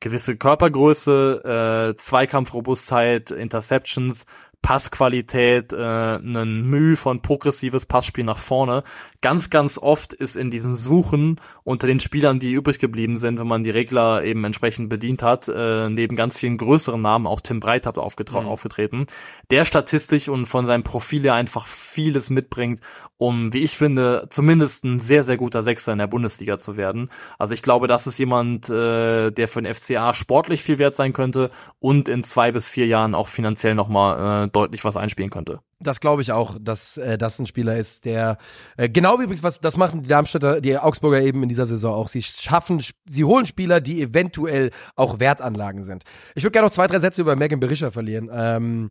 gewisse Körpergröße, äh, Zweikampfrobustheit, Interceptions, Passqualität, äh, einen Mühe von progressives Passspiel nach vorne. Ganz, ganz oft ist in diesen Suchen unter den Spielern, die übrig geblieben sind, wenn man die Regler eben entsprechend bedient hat, äh, neben ganz vielen größeren Namen auch Tim Breithaupt aufgetra- mhm. aufgetreten, der statistisch und von seinem Profil her einfach vieles mitbringt, um, wie ich finde, zumindest ein sehr, sehr guter Sechser in der Bundesliga zu werden. Also ich glaube, das ist jemand, äh, der für den FCA sportlich viel wert sein könnte und in zwei bis vier Jahren auch finanziell nochmal äh, deutlich was einspielen könnte. Das glaube ich auch, dass äh, das ein Spieler ist, der äh, genau wie übrigens was das machen die Darmstädter, die Augsburger eben in dieser Saison auch. Sie schaffen, sie holen Spieler, die eventuell auch Wertanlagen sind. Ich würde gerne noch zwei drei Sätze über Megan Berischer verlieren. Ähm,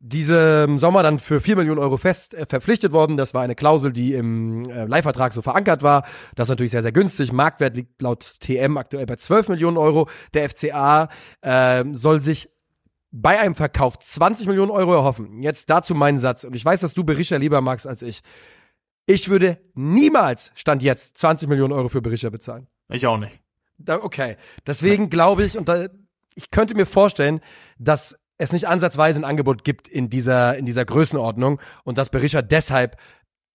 diesem Sommer dann für 4 Millionen Euro fest äh, verpflichtet worden. Das war eine Klausel, die im äh, Leihvertrag so verankert war. Das ist natürlich sehr, sehr günstig. Marktwert liegt laut TM aktuell bei 12 Millionen Euro. Der FCA äh, soll sich bei einem Verkauf 20 Millionen Euro erhoffen. Jetzt dazu mein Satz. Und ich weiß, dass du Berisha lieber magst als ich. Ich würde niemals, Stand jetzt, 20 Millionen Euro für Berisha bezahlen. Ich auch nicht. Da, okay. Deswegen glaube ich, und da, ich könnte mir vorstellen, dass es nicht ansatzweise ein Angebot gibt in dieser, in dieser Größenordnung und dass Berisha deshalb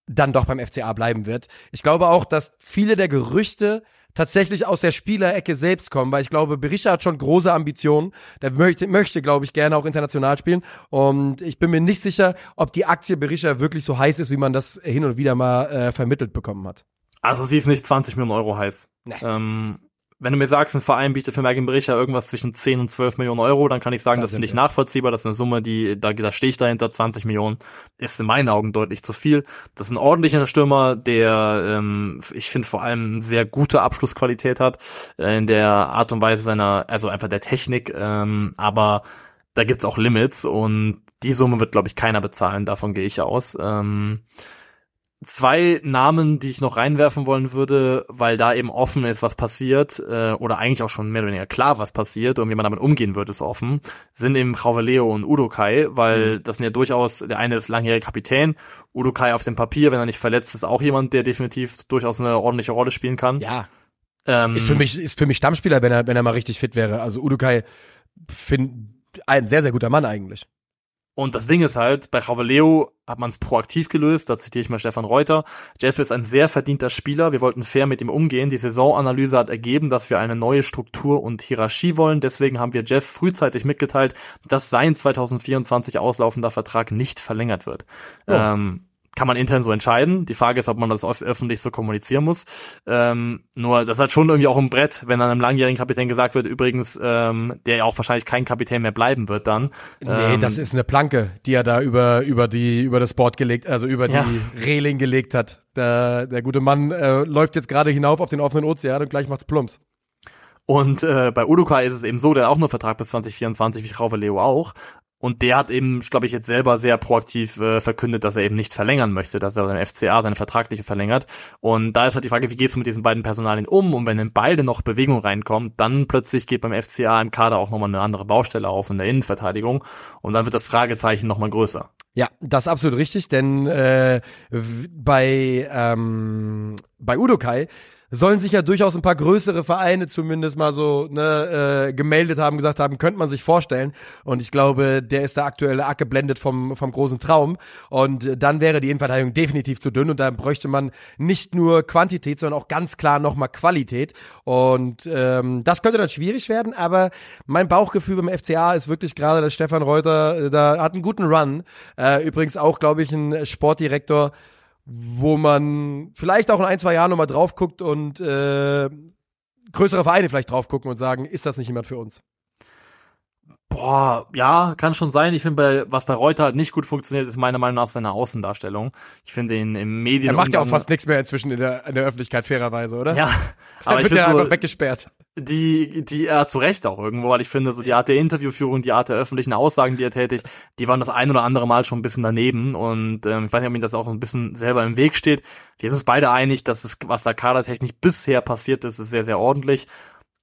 dann doch beim FCA bleiben wird. Ich glaube auch, dass viele der Gerüchte tatsächlich aus der Spielerecke selbst kommen, weil ich glaube, Berisha hat schon große Ambitionen. Der möchte, möchte glaube ich, gerne auch international spielen. Und ich bin mir nicht sicher, ob die Aktie Berisha wirklich so heiß ist, wie man das hin und wieder mal äh, vermittelt bekommen hat. Also sie ist nicht 20 Millionen Euro heiß. Nee. Ähm, wenn du mir sagst, ein Verein bietet für Mergen Berisha irgendwas zwischen 10 und 12 Millionen Euro, dann kann ich sagen, das, das finde ich nachvollziehbar. Das ist eine Summe, die, da, da stehe ich dahinter. 20 Millionen ist in meinen Augen deutlich zu viel. Das ist ein ordentlicher Stürmer, der, ähm, ich finde, vor allem sehr gute Abschlussqualität hat, äh, in der Art und Weise seiner, also einfach der Technik, ähm, aber da gibt's auch Limits und die Summe wird, glaube ich, keiner bezahlen, davon gehe ich aus. Ähm, zwei Namen, die ich noch reinwerfen wollen würde, weil da eben offen ist, was passiert, äh, oder eigentlich auch schon mehr oder weniger klar, was passiert und wie man damit umgehen wird, ist offen, sind eben Chauveleo und Udokai, weil mhm. das sind ja durchaus, der eine ist langjähriger Kapitän, Udokai auf dem Papier, wenn er nicht verletzt ist, auch jemand, der definitiv durchaus eine ordentliche Rolle spielen kann. Ja. Ähm, ist für mich, ist für mich Stammspieler, wenn er, wenn er mal richtig fit wäre. Also Udokai, find, ein sehr, sehr guter Mann eigentlich. Und das Ding ist halt, bei Ravaleo hat man es proaktiv gelöst, da zitiere ich mal Stefan Reuter. Jeff ist ein sehr verdienter Spieler, wir wollten fair mit ihm umgehen. Die Saisonanalyse hat ergeben, dass wir eine neue Struktur und Hierarchie wollen. Deswegen haben wir Jeff frühzeitig mitgeteilt, dass sein 2024 auslaufender Vertrag nicht verlängert wird. Oh. Ähm, kann man intern so entscheiden. Die Frage ist, ob man das öffentlich so kommunizieren muss. Ähm, nur das hat schon irgendwie auch ein Brett, wenn dann einem langjährigen Kapitän gesagt wird, übrigens, ähm, der ja auch wahrscheinlich kein Kapitän mehr bleiben wird dann. Nee, ähm, das ist eine Planke, die er da über, über die, über das Board gelegt, also über ja. die Reling gelegt hat. Der, der gute Mann äh, läuft jetzt gerade hinauf auf den offenen Ozean und gleich macht's plumps. Und äh, bei Udukai ist es eben so, der hat auch nur Vertrag bis 2024, wie Leo auch. Und der hat eben, glaube ich, jetzt selber sehr proaktiv äh, verkündet, dass er eben nicht verlängern möchte, dass er seine FCA, seine vertragliche verlängert. Und da ist halt die Frage, wie gehst du mit diesen beiden Personalien um? Und wenn in beide noch Bewegung reinkommt, dann plötzlich geht beim FCA im Kader auch nochmal eine andere Baustelle auf in der Innenverteidigung. Und dann wird das Fragezeichen nochmal größer. Ja, das ist absolut richtig, denn äh, bei, ähm, bei Udokai sollen sich ja durchaus ein paar größere Vereine zumindest mal so ne, äh, gemeldet haben, gesagt haben, könnte man sich vorstellen. Und ich glaube, der ist da aktuell abgeblendet vom, vom großen Traum. Und dann wäre die Innenverteidigung definitiv zu dünn und da bräuchte man nicht nur Quantität, sondern auch ganz klar nochmal Qualität. Und ähm, das könnte dann schwierig werden, aber mein Bauchgefühl beim FCA ist wirklich gerade, dass Stefan Reuter äh, da hat einen guten Run. Äh, übrigens auch, glaube ich, ein Sportdirektor, wo man vielleicht auch in ein, zwei Jahren nochmal drauf guckt und äh, größere Vereine vielleicht drauf gucken und sagen, ist das nicht jemand für uns? Boah, ja, kann schon sein. Ich finde, bei, was bei Reuter halt nicht gut funktioniert, ist meiner Meinung nach seine Außendarstellung. Ich finde ihn im Medien. Er macht ja auch fast nichts mehr inzwischen in der, in der Öffentlichkeit, fairerweise, oder? Ja, aber er wird ja so, einfach weggesperrt. Die, die er zu Recht auch irgendwo, weil ich finde, so die Art der Interviewführung, die Art der öffentlichen Aussagen, die er tätigt, die waren das ein oder andere Mal schon ein bisschen daneben. Und ähm, ich weiß nicht, ob ihm das auch ein bisschen selber im Weg steht. Wir sind uns beide einig, dass es, was da kadertechnisch bisher passiert ist, ist sehr, sehr ordentlich.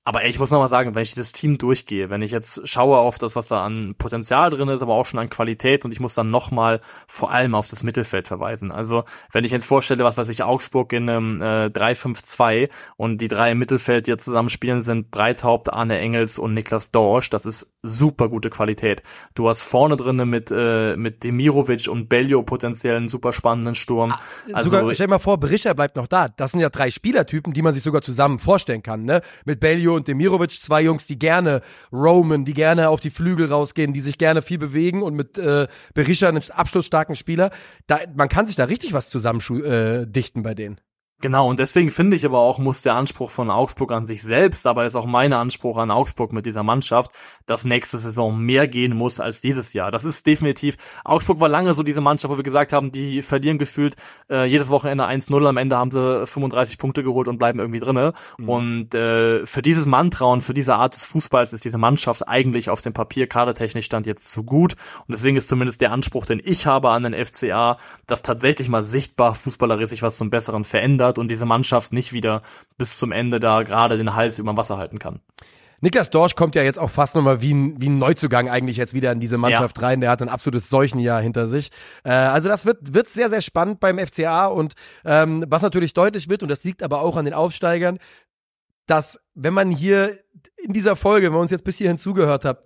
Aber ey, ich muss nochmal sagen, wenn ich das Team durchgehe, wenn ich jetzt schaue auf das, was da an Potenzial drin ist, aber auch schon an Qualität und ich muss dann nochmal vor allem auf das Mittelfeld verweisen. Also wenn ich jetzt vorstelle, was weiß ich, Augsburg in einem äh, 3-5-2 und die drei im Mittelfeld, die jetzt zusammen spielen, sind Breithaupt, Arne Engels und Niklas Dorsch, das ist super gute Qualität. Du hast vorne drinne mit, äh, mit Demirovic und Bellio potenziell einen super spannenden Sturm. Ah, also, sogar, stell dir mal vor, Berischer bleibt noch da. Das sind ja drei Spielertypen, die man sich sogar zusammen vorstellen kann, ne? Mit Bellio und Demirovic, zwei Jungs, die gerne roamen, die gerne auf die Flügel rausgehen, die sich gerne viel bewegen und mit äh, Berisha einen abschlussstarken Spieler. Da, man kann sich da richtig was zusammen äh, dichten bei denen. Genau, und deswegen finde ich aber auch, muss der Anspruch von Augsburg an sich selbst, aber ist auch mein Anspruch an Augsburg mit dieser Mannschaft, dass nächste Saison mehr gehen muss als dieses Jahr. Das ist definitiv, Augsburg war lange so diese Mannschaft, wo wir gesagt haben, die verlieren gefühlt äh, jedes Wochenende 1-0, am Ende haben sie 35 Punkte geholt und bleiben irgendwie drinne. Mhm. Und äh, für dieses Mantra und für diese Art des Fußballs ist diese Mannschaft eigentlich auf dem Papier kadertechnisch stand jetzt zu gut. Und deswegen ist zumindest der Anspruch, den ich habe an den FCA, dass tatsächlich mal sichtbar fußballerisch sich was zum Besseren verändert hat und diese Mannschaft nicht wieder bis zum Ende da gerade den Hals über Wasser halten kann. Niklas Dorsch kommt ja jetzt auch fast nochmal wie ein, wie ein Neuzugang eigentlich jetzt wieder in diese Mannschaft ja. rein. Der hat ein absolutes Seuchenjahr hinter sich. Äh, also das wird, wird sehr, sehr spannend beim FCA und ähm, was natürlich deutlich wird, und das liegt aber auch an den Aufsteigern, dass wenn man hier in dieser Folge, wenn man uns jetzt bis hierhin zugehört habt,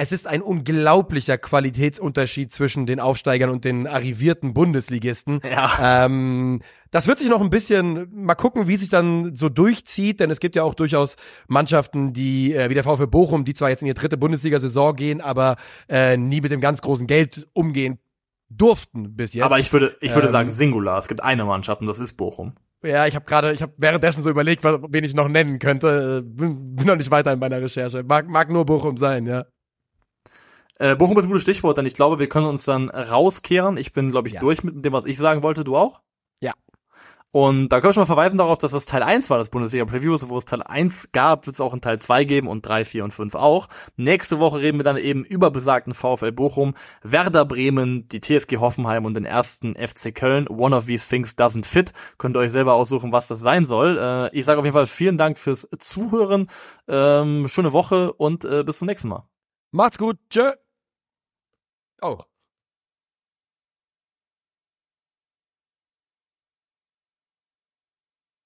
es ist ein unglaublicher Qualitätsunterschied zwischen den Aufsteigern und den arrivierten Bundesligisten. Ja. Ähm, das wird sich noch ein bisschen mal gucken, wie sich dann so durchzieht, denn es gibt ja auch durchaus Mannschaften, die äh, wie der VfB Bochum, die zwar jetzt in ihre dritte Bundesliga-Saison gehen, aber äh, nie mit dem ganz großen Geld umgehen durften bis jetzt. Aber ich würde, ich würde ähm, sagen Singular. Es gibt eine Mannschaft und das ist Bochum. Ja, ich habe gerade, ich habe währenddessen so überlegt, was, wen ich noch nennen könnte. Bin, bin noch nicht weiter in meiner Recherche. Mag, mag nur Bochum sein, ja. Äh, Bochum ist ein gutes Stichwort, denn ich glaube, wir können uns dann rauskehren. Ich bin, glaube ich, ja. durch mit dem, was ich sagen wollte. Du auch? Ja. Und da können wir schon mal verweisen darauf, dass das Teil 1 war, das Bundesliga-Preview. wo es Teil 1 gab, wird es auch in Teil 2 geben und 3, 4 und 5 auch. Nächste Woche reden wir dann eben über besagten VfL Bochum, Werder Bremen, die TSG Hoffenheim und den ersten FC Köln. One of these things doesn't fit. Könnt ihr euch selber aussuchen, was das sein soll. Äh, ich sage auf jeden Fall vielen Dank fürs Zuhören. Ähm, schöne Woche und äh, bis zum nächsten Mal. Macht's gut. Tschö. Oh.